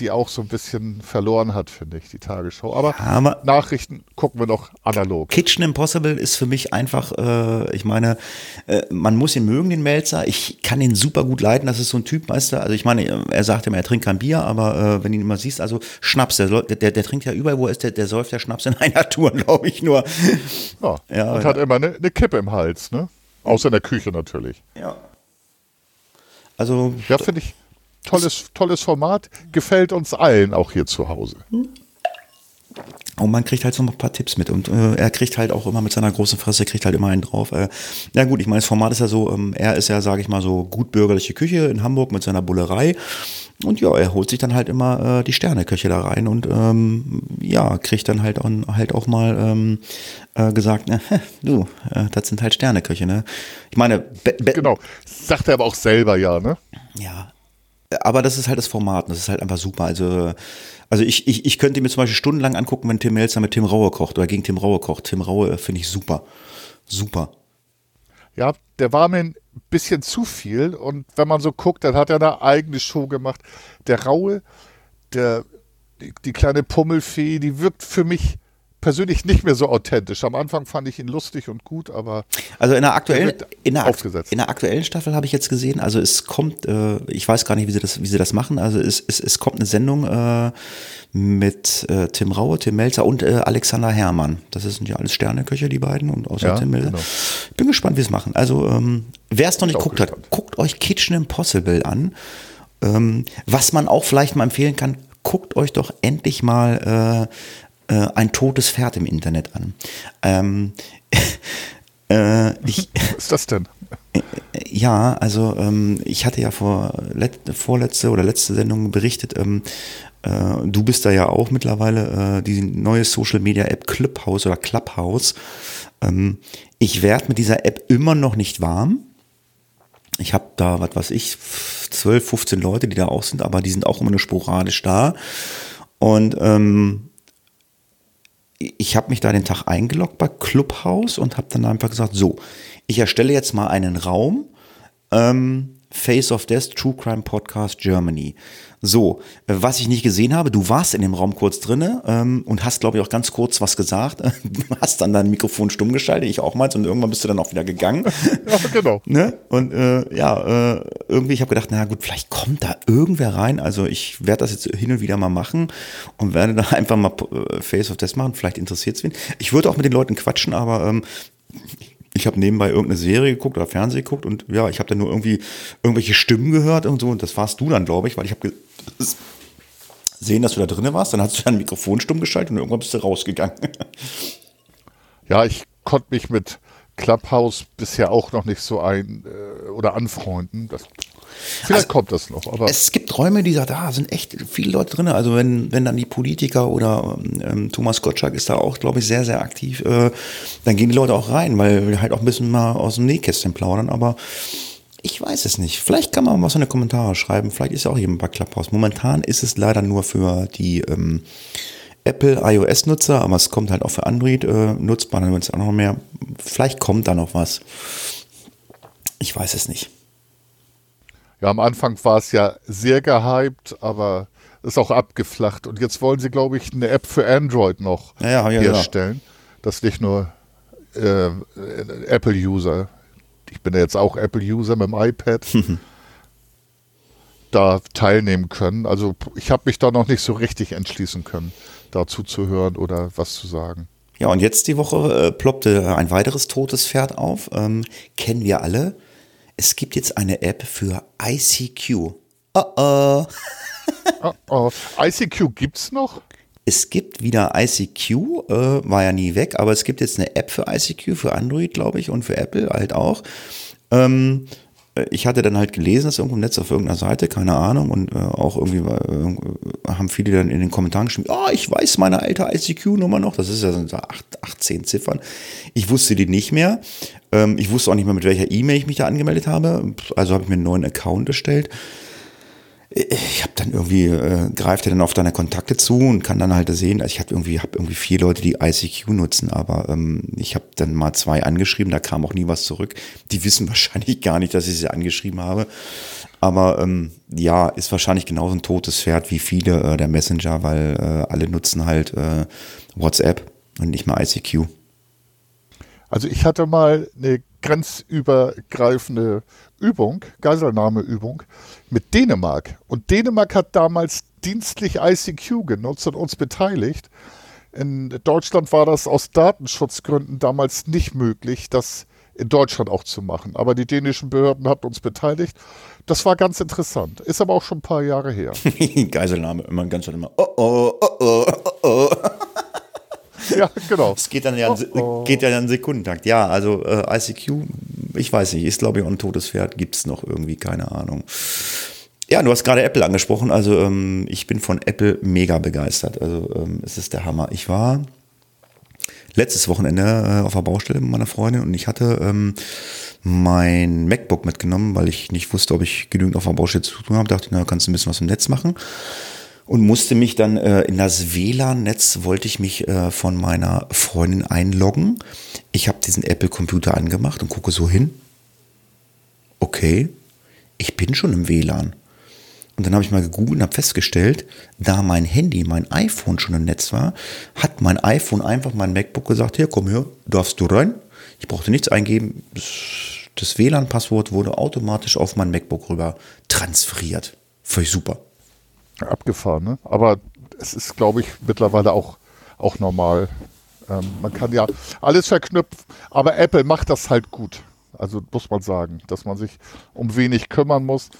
die auch so ein bisschen verloren hat, finde ich, die Tagesschau. Aber Aber- Nachrichten gucken wir noch analog. Kitchen Impossible ist für mich einfach, äh, ich meine, äh, man muss ihn mögen, den Melzer. Ich kann ihn super gut leiten. Das ist so ein Typ, weißt du. Also ich meine, er sagt immer, er trinkt kein Bier, aber äh, wenn du ihn immer siehst, also Schnaps, der, der, der trinkt ja überall, wo er ist, der, der säuft ja Schnaps in *laughs* einer Tour, glaube ich nur. Ja, Ja, und ja. hat immer eine, eine Kippe im Hals, ne? Außer in der Küche natürlich. Ja. Also, Ja, finde ich tolles, tolles Format. Gefällt uns allen auch hier zu Hause. Und man kriegt halt so ein paar Tipps mit. Und äh, er kriegt halt auch immer mit seiner großen Fresse, kriegt halt immer einen drauf. Äh, ja gut, ich meine, das Format ist ja so, ähm, er ist ja, sage ich mal, so gutbürgerliche Küche in Hamburg mit seiner Bullerei. Und ja, er holt sich dann halt immer äh, die Sterneköche da rein und ähm, ja, kriegt dann halt auch, halt auch mal ähm, äh, gesagt, ne, *laughs* du, äh, das sind halt Sterneköche, ne? Ich meine, Be Be Genau. Sagt er aber auch selber ja, ne? ja, aber das ist halt das Format, das ist halt einfach super. Also, also ich, ich, ich könnte mir zum Beispiel stundenlang angucken, wenn Tim Melzer mit Tim Raue kocht oder gegen Tim Raue kocht. Tim Raue äh, finde ich super. Super. Ja, der war mir ein bisschen zu viel. Und wenn man so guckt, dann hat er eine eigene Show gemacht. Der Raue, der, die, die kleine Pummelfee, die wirkt für mich persönlich nicht mehr so authentisch. Am Anfang fand ich ihn lustig und gut, aber Also in der aktuellen, in der, aufgesetzt. in der aktuellen Staffel habe ich jetzt gesehen, also es kommt, äh, ich weiß gar nicht, wie sie das, wie sie das machen. Also es, es, es kommt eine Sendung äh, mit äh, Tim Raue, Tim Melzer und äh, Alexander Herrmann. Das sind ja alles Sterneköche, die beiden, und außer Ja, Tim Melzer. genau. Ich bin gespannt, wie es machen. Also ähm, wer es noch nicht geguckt hat, guckt euch Kitchen Impossible an. Ähm, was man auch vielleicht mal empfehlen kann, guckt euch doch endlich mal äh, äh, ein totes Pferd im Internet an. Ähm, *laughs* äh, ich, *laughs* was ist das denn? ja, also ähm, ich hatte ja vor let, vorletzte oder letzte Sendung berichtet, ähm, äh, du bist da ja auch mittlerweile, äh, die neue Social Media App Clubhouse oder Clubhouse. Ähm, ich werde mit dieser App immer noch nicht warm. Ich habe da, was weiß ich, 12, 15 Leute, die da auch sind, aber die sind auch immer nur sporadisch da. Und ähm, ich habe mich da den Tag eingeloggt bei Clubhouse und habe dann einfach gesagt, so, ich erstelle jetzt mal einen Raum, ähm, Face of Death True Crime Podcast Germany. So, was ich nicht gesehen habe, du warst in dem Raum kurz drinne ähm, und hast, glaube ich, auch ganz kurz was gesagt. *laughs* hast dann dein Mikrofon stumm geschaltet, ich auch mal, und irgendwann bist du dann auch wieder gegangen. *laughs* Ja, genau. Ne? Und äh, ja, äh, irgendwie, ich habe gedacht, na gut, vielleicht kommt da irgendwer rein. Also ich werde das jetzt hin und wieder mal machen und werde da *laughs* einfach mal äh, Face of Death machen. Vielleicht interessiert es wen. Ich würde auch mit den Leuten quatschen, aber ähm, ich habe nebenbei irgendeine Serie geguckt oder Fernsehen geguckt und ja, ich habe dann nur irgendwie irgendwelche Stimmen gehört und so. Und das warst du dann, glaube ich, weil ich habe gesehen, dass du da drin warst. Dann hast du dein Mikrofon stumm geschaltet und irgendwann bist du rausgegangen. *laughs* Ja, ich konnte mich mit Clubhouse bisher auch noch nicht so ein äh, oder anfreunden. Das, vielleicht Also, kommt das noch, aber Es gibt Räume, die da, da sind echt viele Leute drin. Also wenn, wenn dann die Politiker oder ähm, Thomas Gottschalk ist da auch, glaube ich, sehr, sehr aktiv, äh, dann gehen die Leute auch rein, weil wir halt auch ein bisschen mal aus dem Nähkästchen plaudern. Aber ich weiß es nicht. Vielleicht kann man was in die Kommentare schreiben. Vielleicht ist ja auch jemand bei Clubhouse. Momentan ist es leider nur für die ähm, Apple iOS-Nutzer, aber es kommt halt auch für Android äh, nutzbar, dann wird es auch noch mehr. Vielleicht kommt da noch was. Ich weiß es nicht. Ja, am Anfang war es ja sehr gehypt, aber ist auch abgeflacht. Und jetzt wollen sie, glaube ich, eine App für Android noch ja, ja, herstellen. Das nicht nur äh, Apple-User. Ich bin ja jetzt auch Apple-User mit dem iPad. *laughs* da teilnehmen können. Also ich habe mich da noch nicht so richtig entschließen können, dazu zu hören oder was zu sagen. Ja, und jetzt die Woche äh, ploppte ein weiteres totes Pferd auf. Ähm, kennen wir alle. Es gibt jetzt eine App für ICQ. Oh oh. *laughs* oh, oh. ICQ gibt's noch? Es gibt wieder ICQ, äh, war ja nie weg, aber es gibt jetzt eine App für ICQ, für Android, glaube ich, und für Apple halt auch. Ähm, ich hatte dann halt gelesen, dass irgendwo im Netz auf irgendeiner Seite, keine Ahnung, und äh, auch irgendwie äh, haben viele dann in den Kommentaren geschrieben, oh, ich weiß meine alte ICQ-Nummer noch, das ist ja so 8, 18 Ziffern. Ich wusste die nicht mehr. Ähm, ich wusste auch nicht mehr, mit welcher E-Mail ich mich da angemeldet habe. Also habe ich mir einen neuen Account erstellt ich habe dann irgendwie, äh, greift er dann auf deine Kontakte zu und kann dann halt sehen, also ich habe irgendwie, hab irgendwie vier Leute, die ICQ nutzen, aber ähm, ich habe dann mal zwei angeschrieben, da kam auch nie was zurück. Die wissen *laughs* wahrscheinlich gar nicht, dass ich sie angeschrieben habe. Aber ähm, ja, ist wahrscheinlich genauso ein totes Pferd wie viele äh, der Messenger, weil äh, alle nutzen halt äh, WhatsApp und nicht mehr ICQ. Also ich hatte mal eine grenzübergreifende Übung, Geiselnahmeübung mit Dänemark. Und Dänemark hat damals dienstlich ICQ genutzt und uns beteiligt. In Deutschland war das aus Datenschutzgründen damals nicht möglich, das in Deutschland auch zu machen. Aber die dänischen Behörden hatten uns beteiligt. Das war ganz interessant. Ist aber auch schon ein paar Jahre her. *laughs* Geiselnahme, immer ganz schön immer. Oh oh, oh oh, oh oh. Ja, *laughs* genau. Es geht dann ja, oh, oh. geht ja in Sekundentakt. Ja, also äh, ICQ, ich weiß nicht, ist glaube ich auch ein totes Pferd, gibt es noch irgendwie, keine Ahnung. Ja, du hast gerade Apple angesprochen. Also ähm, ich bin von Apple mega begeistert. Also ähm, es ist der Hammer. Ich war letztes Wochenende äh, auf der Baustelle mit meiner Freundin und ich hatte ähm, mein MacBook mitgenommen, weil ich nicht wusste, ob ich genügend auf der Baustelle zu tun habe. Dachte, na, kannst du ein bisschen was im Netz machen und musste mich dann äh, in das WLAN-Netz, wollte ich mich äh, von meiner Freundin einloggen. Ich habe diesen Apple-Computer angemacht und gucke so hin. Okay, ich bin schon im WLAN. Und dann habe ich mal gegoogelt und habe festgestellt, da mein Handy, mein iPhone schon im Netz war, hat mein iPhone einfach mein MacBook gesagt, hier, komm her, darfst du rein. Ich brauchte nichts eingeben. Das WLAN-Passwort wurde automatisch auf mein MacBook rüber transferiert. Völlig super. Abgefahren, ne? Aber es ist, glaube ich, mittlerweile auch, auch normal. Ähm, man kann ja alles verknüpfen, aber Apple macht das halt gut. Also muss man sagen, dass man sich um wenig kümmern muss.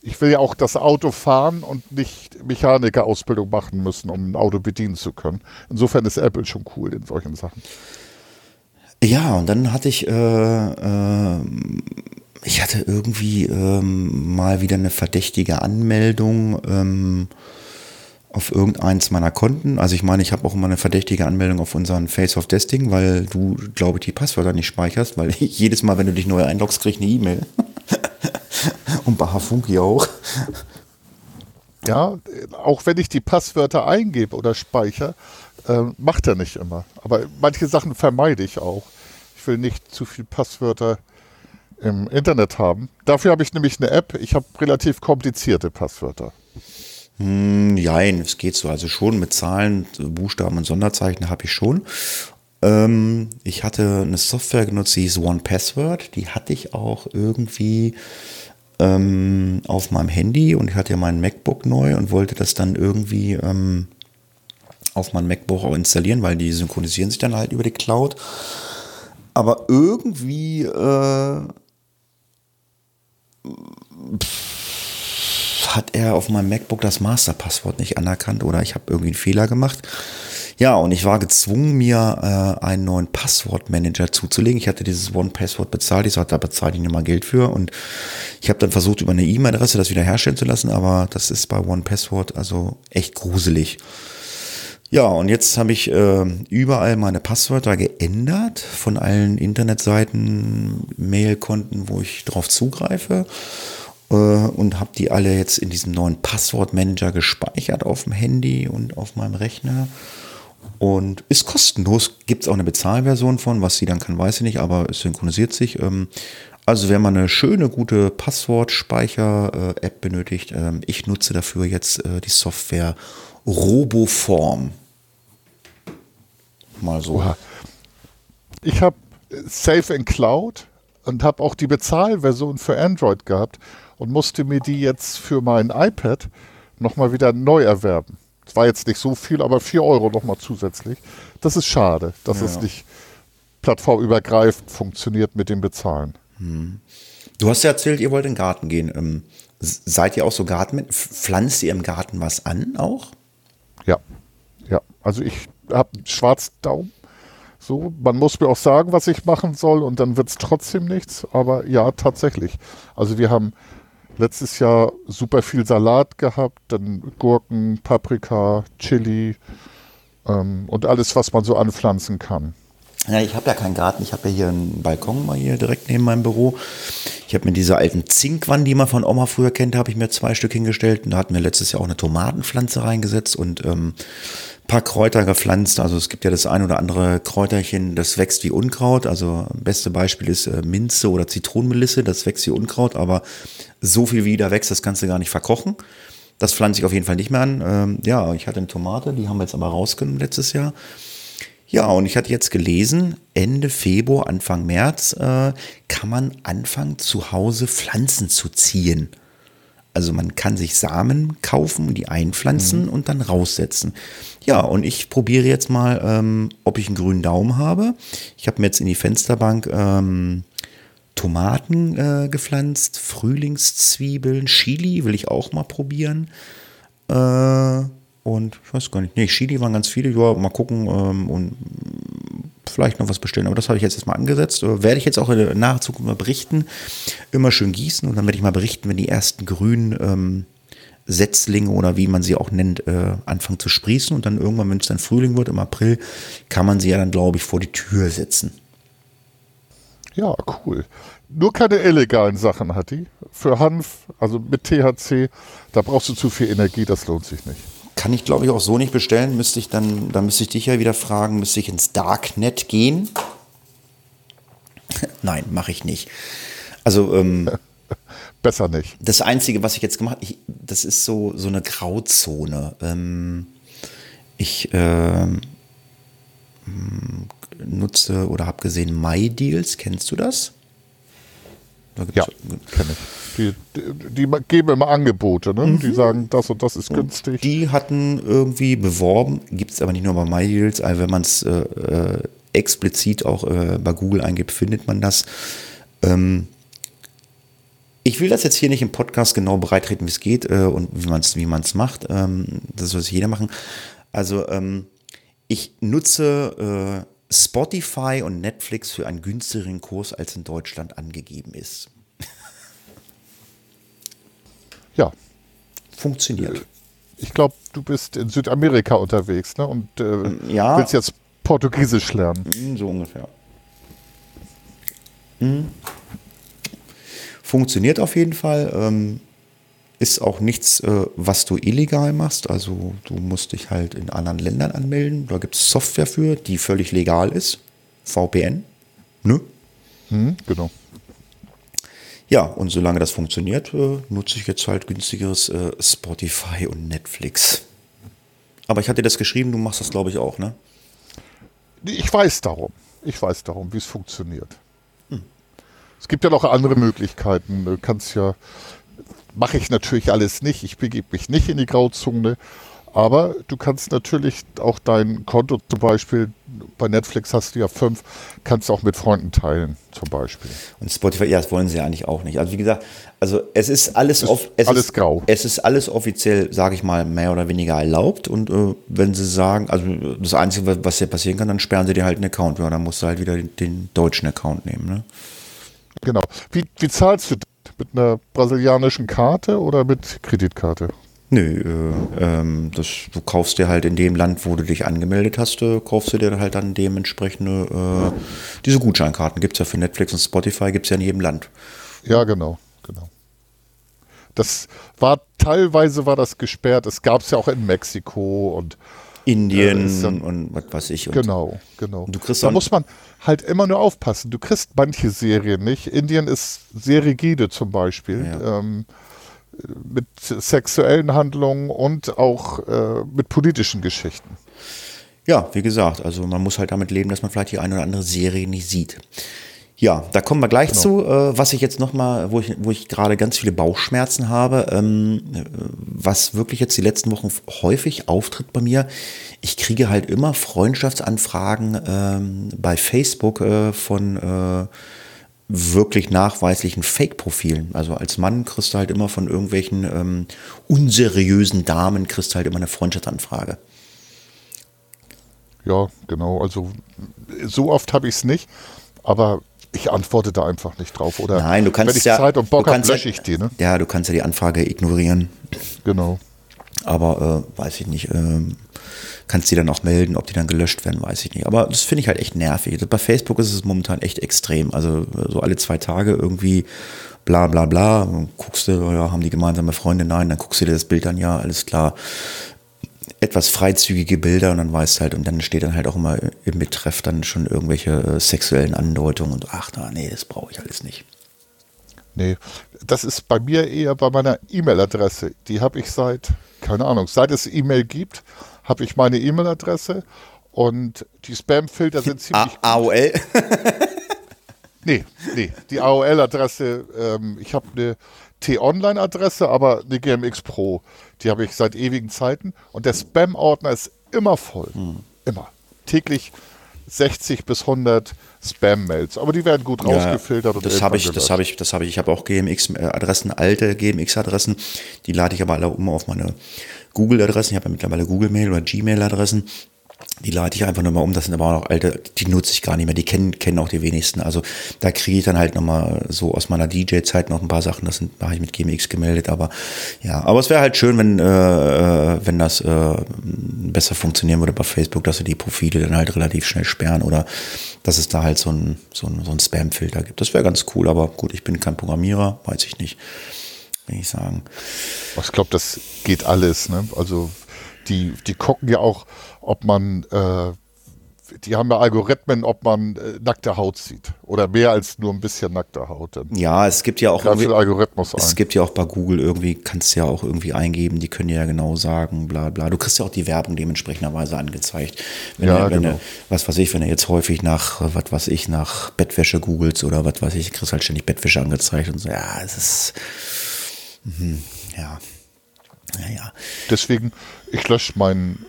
Ich will ja auch das Auto fahren und nicht Mechanikerausbildung machen müssen, um ein Auto bedienen zu können. Insofern ist Apple schon cool in solchen Sachen. Ja, und dann hatte ich äh, äh, ich hatte irgendwie ähm, mal wieder eine verdächtige Anmeldung ähm, auf irgendeins meiner Konten. Also ich meine, ich habe auch immer eine verdächtige Anmeldung auf unseren Face of Testing, weil du, glaube ich, die Passwörter nicht speicherst, weil *laughs* jedes Mal, wenn du dich neu einloggst, kriegst eine E-Mail. *laughs* Und bei Hafunki auch. Ja, auch wenn ich die Passwörter eingebe oder speichere, äh, macht er nicht immer. Aber manche Sachen vermeide ich auch. Ich will nicht zu viel Passwörter im Internet haben. Dafür habe ich nämlich eine App. Ich habe relativ komplizierte Passwörter. Hm, nein, es geht so. Also schon mit Zahlen, Buchstaben und Sonderzeichen habe ich schon. Ähm, ich hatte eine Software genutzt, die hieß One Password. Die hatte ich auch irgendwie ähm, auf meinem Handy und ich hatte ja mein MacBook neu und wollte das dann irgendwie ähm, auf mein MacBook auch installieren, weil die synchronisieren sich dann halt über die Cloud. Aber irgendwie äh, hat er auf meinem MacBook das Masterpasswort nicht anerkannt oder ich habe irgendwie einen Fehler gemacht. Ja, und ich war gezwungen, mir äh, einen neuen Passwortmanager zuzulegen. Ich hatte dieses One-Passwort bezahlt. Ich sagte, da bezahle ich nicht mal Geld für. Und ich habe dann versucht, über eine E-Mail-Adresse das wieder herstellen zu lassen, aber das ist bei One-Passwort also echt gruselig. Ja, und jetzt habe ich äh, überall meine Passwörter geändert von allen Internetseiten, Mailkonten, wo ich drauf zugreife. äh, und habe die alle jetzt in diesem neuen Passwortmanager gespeichert auf dem Handy und auf meinem Rechner. Und ist kostenlos. Gibt es auch eine Bezahlversion von, was sie dann kann, weiß ich nicht, aber es synchronisiert sich. Ähm, also wer mal eine schöne, gute Passwortspeicher-App benötigt, ähm, ich nutze dafür jetzt äh, die Software Roboform. Mal so. Oha. Ich habe Safe in Cloud und habe auch die Bezahlversion für Android gehabt und musste mir die jetzt für mein iPad nochmal wieder neu erwerben. Es war jetzt nicht so viel, aber 4 Euro nochmal zusätzlich. Das ist schade, dass ja. es nicht plattformübergreifend funktioniert mit dem Bezahlen. Hm. Du hast ja erzählt, ihr wollt in den Garten gehen. Ähm, seid ihr auch so Garten Pflanzt ihr im Garten was an auch? Ja, ja. Also ich habe einen Schwarzdaum. So, man muss mir auch sagen, was ich machen soll und dann wird es trotzdem nichts. Aber ja, tatsächlich. Also wir haben letztes Jahr super viel Salat gehabt, dann Gurken, Paprika, Chili ähm, und alles, was man so anpflanzen kann. Ja, ich habe ja keinen Garten, ich habe ja hier einen Balkon mal hier direkt neben meinem Büro. Ich habe mir diese alten Zinkwannen, die man von Oma früher kennt, habe ich mir zwei Stück hingestellt und da hatten wir letztes Jahr auch eine Tomatenpflanze reingesetzt und ähm, paar Kräuter gepflanzt. Also es gibt ja das ein oder andere Kräuterchen, das wächst wie Unkraut. Also beste Beispiel ist äh, Minze oder Zitronenmelisse, das wächst wie Unkraut, aber so viel wie da wächst, das kannst du gar nicht verkochen. Das pflanze ich auf jeden Fall nicht mehr an. Ähm, ja, ich hatte eine Tomate, die haben wir jetzt aber rausgenommen letztes Jahr. Ja, und ich hatte jetzt gelesen, Ende Februar, Anfang März äh, kann man anfangen, zu Hause Pflanzen zu ziehen. Also man kann sich Samen kaufen, die einpflanzen mhm. und dann raussetzen. Ja, und ich probiere jetzt mal, ähm, ob ich einen grünen Daumen habe. Ich habe mir jetzt in die Fensterbank ähm, Tomaten äh, gepflanzt, Frühlingszwiebeln, Chili will ich auch mal probieren. Äh, und ich weiß gar nicht. Nee, Chili waren ganz viele. Ja, mal gucken ähm, und vielleicht noch was bestellen. Aber das habe ich jetzt erstmal angesetzt. Äh, werde ich jetzt auch in der nahen Zukunft mal berichten. Immer schön gießen und dann werde ich mal berichten, wenn die ersten grünen ähm, Setzlinge oder wie man sie auch nennt, äh, anfangen zu sprießen. Und dann irgendwann, wenn es dann Frühling wird, im April, kann man sie ja dann, glaube ich, vor die Tür setzen. Ja, cool. Nur keine illegalen Sachen hat die. Für Hanf, also mit THC, da brauchst du zu viel Energie, das lohnt sich nicht. Kann ich, glaube ich, auch so nicht bestellen. Müsste ich dann, da müsste ich dich ja wieder fragen, müsste ich ins Darknet gehen? *laughs* Nein, mache ich nicht. Also, ähm, *laughs* Besser nicht. Das Einzige, was ich jetzt gemacht habe, das ist so, so eine Grauzone. Ähm, ich äh, nutze oder habe gesehen MyDeals. Kennst du das? Da ja, kenne ich. Die, die, die, geben immer Angebote, ne? Mhm. Die sagen, das und das ist und günstig. Die hatten irgendwie beworben, gibt es aber nicht nur bei MyDeals, also wenn man es äh, äh, explizit auch äh, bei Google eingibt, findet man das. Ähm, ich will das jetzt hier nicht im Podcast genau bereitreten, wie es geht äh, und wie man es wie man's macht. Ähm, das soll sich jeder machen. Also ähm, ich nutze äh, Spotify und Netflix für einen günstigeren Kurs, als in Deutschland angegeben ist. *laughs* ja. Funktioniert. Äh, ich glaube, du bist in Südamerika unterwegs ne? und äh, ähm, ja. willst jetzt Portugiesisch lernen. Hm, so ungefähr. Hm. Funktioniert auf jeden Fall. Ähm, ist auch nichts, äh, was du illegal machst. Also du musst dich halt in anderen Ländern anmelden. Da gibt es Software für, die völlig legal ist. VPN. Ne? Hm, genau. Ja, und solange das funktioniert, äh, nutze ich jetzt halt günstigeres äh, Spotify und Netflix. Aber ich hatte das geschrieben, du machst das, glaube ich, auch, ne? Ich weiß darum. Ich weiß darum, wie es funktioniert. Es gibt ja noch andere Möglichkeiten. Du kannst ja mache ich natürlich alles nicht. Ich begebe mich nicht in die Grauzone. Aber du kannst natürlich auch dein Konto zum Beispiel, bei Netflix hast du ja fünf, kannst auch mit Freunden teilen, zum Beispiel. Und Spotify, ja, das wollen sie eigentlich auch nicht. Also wie gesagt, also es ist alles, ist off, es alles ist, grau. Es ist alles offiziell, sage ich mal, mehr oder weniger erlaubt. Und äh, wenn sie sagen, also das Einzige, was hier passieren kann, dann sperren sie dir halt einen Account. Ja, dann musst du halt wieder den, den deutschen Account nehmen. Ne? Genau. Wie, wie zahlst du mit einer brasilianischen Karte oder mit Kreditkarte? Nö, äh, ähm, das, du kaufst dir halt in dem Land, wo du dich angemeldet hast, äh, kaufst du dir halt dann dementsprechende, äh, diese Gutscheinkarten gibt es ja für Netflix und Spotify, gibt es ja in jedem Land. Ja, genau, genau. Das war teilweise war das gesperrt. Es gab es ja auch in Mexiko und Indien äh, dann, und was weiß ich. Und genau, genau. Du kriegst da muss man halt immer nur aufpassen. Du kriegst manche Serien nicht. Indien ist sehr rigide zum Beispiel. Ja. Ähm, mit sexuellen Handlungen und auch äh, mit politischen Geschichten. Ja, wie gesagt, also man muss halt damit leben, dass man vielleicht die eine oder andere Serie nicht sieht. Ja, da kommen wir gleich genau. zu. Äh, was ich jetzt nochmal, wo ich, wo ich gerade ganz viele Bauchschmerzen habe, ähm, was wirklich jetzt die letzten Wochen häufig auftritt bei mir. Ich kriege halt immer Freundschaftsanfragen ähm, bei Facebook äh, von äh, wirklich nachweislichen Fake-Profilen. Also als Mann kriegst du halt immer von irgendwelchen ähm, unseriösen Damen, kriegst du halt immer eine Freundschaftsanfrage. Ja, genau. Also so oft habe ich es nicht, aber ich antworte da einfach nicht drauf. Oder Nein, du kannst wenn ich ja, Zeit und Bock habe, lösche ich die. Ne? Ja, du kannst ja die Anfrage ignorieren. Genau. Aber äh, weiß ich nicht. Ähm, kannst die dann auch melden, ob die dann gelöscht werden, weiß ich nicht. Aber das finde ich halt echt nervig. Also bei Facebook ist es momentan echt extrem. Also so alle zwei Tage irgendwie bla bla bla. Und guckst du, ja, haben die gemeinsame Freunde? Nein, dann guckst du dir das Bild an, ja, alles klar. Etwas freizügige Bilder und dann weißt halt, und dann steht dann halt auch immer im Betreff dann schon irgendwelche äh, sexuellen Andeutungen und ach, na, nee, das brauche ich alles nicht. Nee, das ist bei mir eher bei meiner E-Mail-Adresse. Die habe ich seit, keine Ahnung, seit es E-Mail gibt, habe ich meine E-Mail-Adresse und die Spam-Filter sind ziemlich. A AOL? nee, nee, die AOL-Adresse, ähm, ich habe eine T-Online-Adresse, aber eine GMX Pro. Die habe ich seit ewigen Zeiten und der Spam-Ordner ist immer voll. Hm. Immer. Täglich 60 bis 100 Spam-Mails. Aber die werden gut ja, rausgefiltert. Und das habe ich, das habe ich, das habe ich. Ich habe auch GMX-Adressen, alte GMX-Adressen. Die lade ich aber alle um auf meine Google-Adressen. Ich habe ja mittlerweile Google-Mail oder Gmail-Adressen. Die lade ich einfach nochmal um. Das sind aber auch noch alte, die nutze ich gar nicht mehr. Die kennen, kennen auch die wenigsten. Also da kriege ich dann halt nochmal so aus meiner DJ-Zeit noch ein paar Sachen. Das habe ich mit GMX gemeldet. Aber ja, aber es wäre halt schön, wenn, äh, äh, wenn das äh, besser funktionieren würde bei Facebook, dass sie die Profile dann halt relativ schnell sperren oder dass es da halt so ein, so ein, so ein Spam-Filter gibt. Das wäre ganz cool. Aber gut, ich bin kein Programmierer, weiß ich nicht will ich sagen. Ich glaube, das geht alles. Ne? Also die, die gucken ja auch, ob man, äh, die haben ja Algorithmen, ob man äh, nackte Haut sieht oder mehr als nur ein bisschen nackte Haut. Dann ja, es gibt ja auch irgendwie, Algorithmus es gibt ja auch bei Google irgendwie, kannst du ja auch irgendwie eingeben, die können ja genau sagen, bla bla. Du kriegst ja auch die Werbung dementsprechenderweise angezeigt. Wenn ja, du, wenn genau. du, was weiß ich, wenn du jetzt häufig nach, was weiß ich, nach Bettwäsche googelst oder was weiß ich, kriegst halt ständig Bettwäsche angezeigt und so, ja, es ist Mhm. Ja. Ja, ja. Deswegen, ich lösche meinen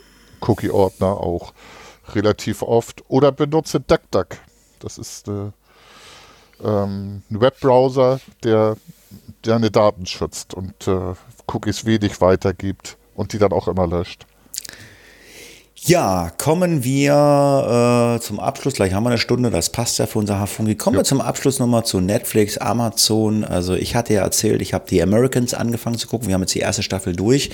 Cookie-Ordner auch relativ oft oder benutze DuckDuck. Das ist äh, ähm, ein Webbrowser, der deine Daten schützt und äh, Cookies wenig weitergibt und die dann auch immer löscht. Ja, kommen wir äh, zum Abschluss. Gleich haben wir eine Stunde, das passt ja für unser Hafungi. Kommen ja. wir zum Abschluss nochmal zu Netflix, Amazon. Also ich hatte ja erzählt, ich habe die Americans angefangen zu gucken. Wir haben jetzt die erste Staffel durch.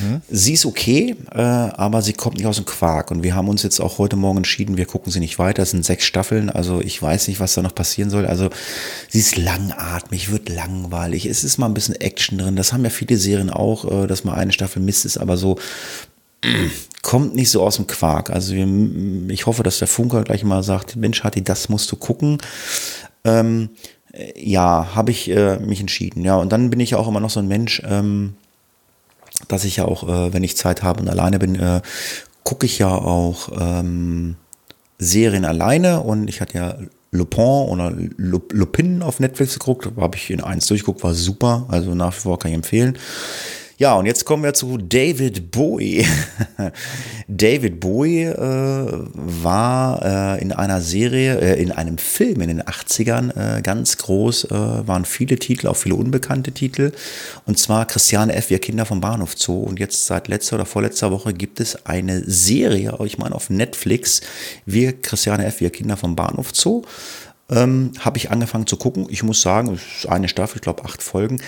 Mhm. Sie ist okay, äh, aber sie kommt nicht aus dem Quark. Und wir haben uns jetzt auch heute Morgen entschieden, wir gucken sie nicht weiter. Es sind sechs Staffeln, also ich weiß nicht, was da noch passieren soll. Also sie ist langatmig, wird langweilig. Es ist mal ein bisschen Action drin. Das haben ja viele Serien auch, äh, dass mal eine Staffel Mist ist, aber so kommt nicht so aus dem Quark. Also ich hoffe, dass der Funker gleich mal sagt, Mensch, Hatti, das musst du gucken. Ähm, ja, habe ich äh, mich entschieden. Ja, und dann bin ich auch immer noch so ein Mensch, ähm, dass ich ja auch, äh, wenn ich Zeit habe und alleine bin, äh, gucke ich ja auch ähm, Serien alleine und ich hatte ja Lupin oder Lupin auf Netflix geguckt, habe ich in eins durchgeguckt, war super, also nach wie vor kann ich empfehlen. Ja, und jetzt kommen wir zu David Bowie. *laughs* David Bowie äh, war äh, in einer Serie, äh, in einem Film in den 80ern äh, ganz groß, äh, waren viele Titel, auch viele unbekannte Titel. Und zwar Christiane F., wir Kinder vom Bahnhof Zoo. Und jetzt seit letzter oder vorletzter Woche gibt es eine Serie, ich meine auf Netflix, wir Christiane F., wir Kinder vom Bahnhof Zoo. Ähm, Habe ich angefangen zu gucken. Ich muss sagen, es ist eine Staffel, ich glaube acht Folgen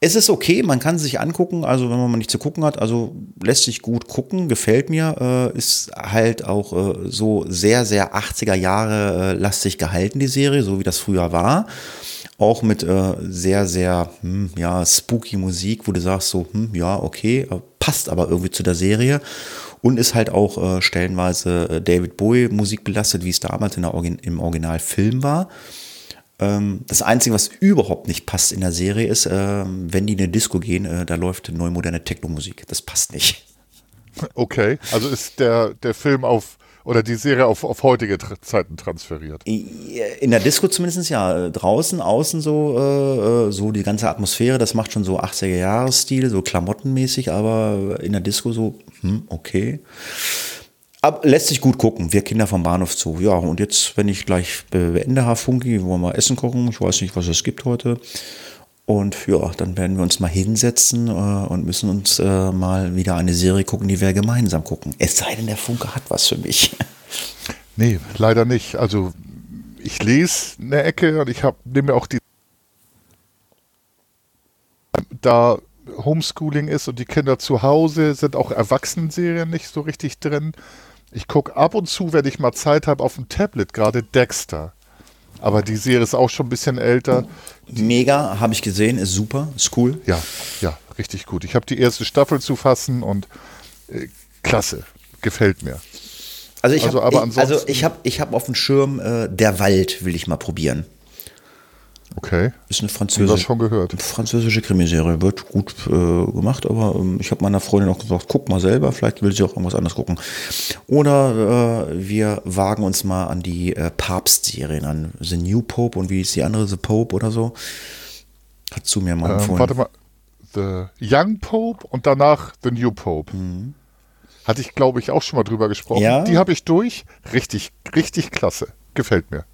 es ist okay, man kann sich angucken, also wenn man mal nicht zu gucken hat, also lässt sich gut gucken, gefällt mir, äh, ist halt auch äh, so sehr, sehr 80er Jahre äh, lastig gehalten, die Serie, so wie das früher war. Auch mit äh, sehr, sehr, hm, ja, spooky Musik, wo du sagst so, hm, ja, okay, äh, passt aber irgendwie zu der Serie. Und ist halt auch äh, stellenweise äh, David Bowie Musik belastet, wie es damals in der Origin im Originalfilm war. Ähm, das Einzige, was überhaupt nicht passt in der Serie, ist, äh, wenn die in eine Disco gehen, äh, da läuft neu moderne Techno-Musik. Das passt nicht. Okay, also ist der, der Film auf oder die Serie auf, auf heutige Zeiten transferiert? In der Disco zumindest ja. Draußen, außen so, äh, so die ganze Atmosphäre, das macht schon so 80er-Jahres-Stil, so klamottenmäßig, aber in der Disco so, hm, okay. Aber lässt sich gut gucken, wir Kinder vom Bahnhof zu. Ja, und jetzt, wenn ich gleich beende, Herr Funky, wollen wir mal essen gucken. Ich weiß nicht, was es gibt heute. Und ja, dann werden wir uns mal hinsetzen äh, und müssen uns äh, mal wieder eine Serie gucken, die wir gemeinsam gucken. Es sei denn, der Funke hat was für mich. *laughs* Nee, leider nicht. Also ich lese eine Ecke und ich habe nehme auch die da Homeschooling ist und die Kinder zu Hause sind auch Erwachsenenserien nicht so richtig drin. Ich gucke ab und zu, wenn ich mal Zeit habe, auf dem Tablet gerade Dexter. Aber die Serie ist auch schon ein bisschen älter. Mega, habe ich gesehen, ist super, ist cool. Ja, ja, richtig gut. Ich habe die erste Staffel zu fassen und äh, klasse, gefällt mir. Also ich also, habe also ich habe ich hab auf dem Schirm äh, Der Wald will ich mal probieren. Okay. Ist eine französische, das schon gehört. französische Krimiserie. Wird gut äh, gemacht, aber ähm, ich habe meiner Freundin auch gesagt, guck mal selber, vielleicht will sie auch irgendwas anderes gucken. Oder äh, wir wagen uns mal an die äh, Papst-Serien an. The New Pope und wie ist die andere, The Pope oder so. Hat zu mir mal ähm, empfohlen. Warte mal, The Young Pope und danach The New Pope. Mhm. Hatte ich, glaube ich, auch schon mal drüber gesprochen. Ja? Die habe ich durch. Richtig, richtig klasse. Gefällt mir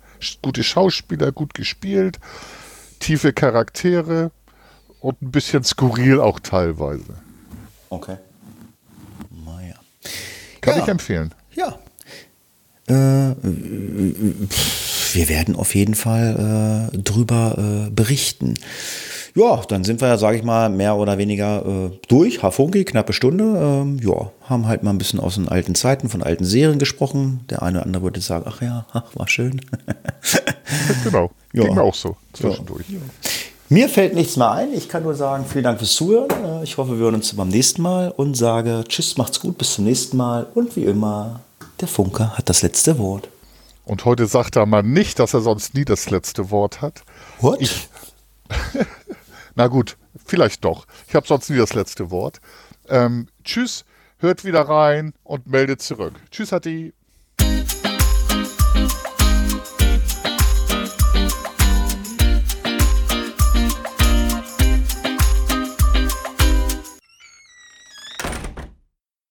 gute Schauspieler, gut gespielt, tiefe Charaktere und ein bisschen skurril auch teilweise. Okay. Naja. Kann ja. ich empfehlen. Ja. Äh, wir werden auf jeden Fall äh, drüber äh, berichten. Ja, dann sind wir ja, sage ich mal, mehr oder weniger äh, durch. Hafunki, knappe Stunde. Ähm, ja, haben halt mal ein bisschen aus den alten Zeiten, von alten Serien gesprochen. Der eine oder andere würde sagen, ach ja, *laughs* ach, war schön. genau, ja. ging mir *laughs* auch so zwischendurch. Ja. Mir fällt nichts mehr ein. Ich kann nur sagen, vielen Dank fürs Zuhören. Äh, ich hoffe, wir hören uns beim nächsten Mal und sage Tschüss, macht's gut, bis zum nächsten Mal. Und wie immer, der Funker hat das letzte Wort. Und heute sagt er mal nicht, dass er sonst nie das letzte Wort hat. What? Ich, *laughs* Na gut, vielleicht doch. Ich habe sonst nie das letzte Wort. Ähm, tschüss, hört wieder rein und meldet zurück. Tschüss, Hatti.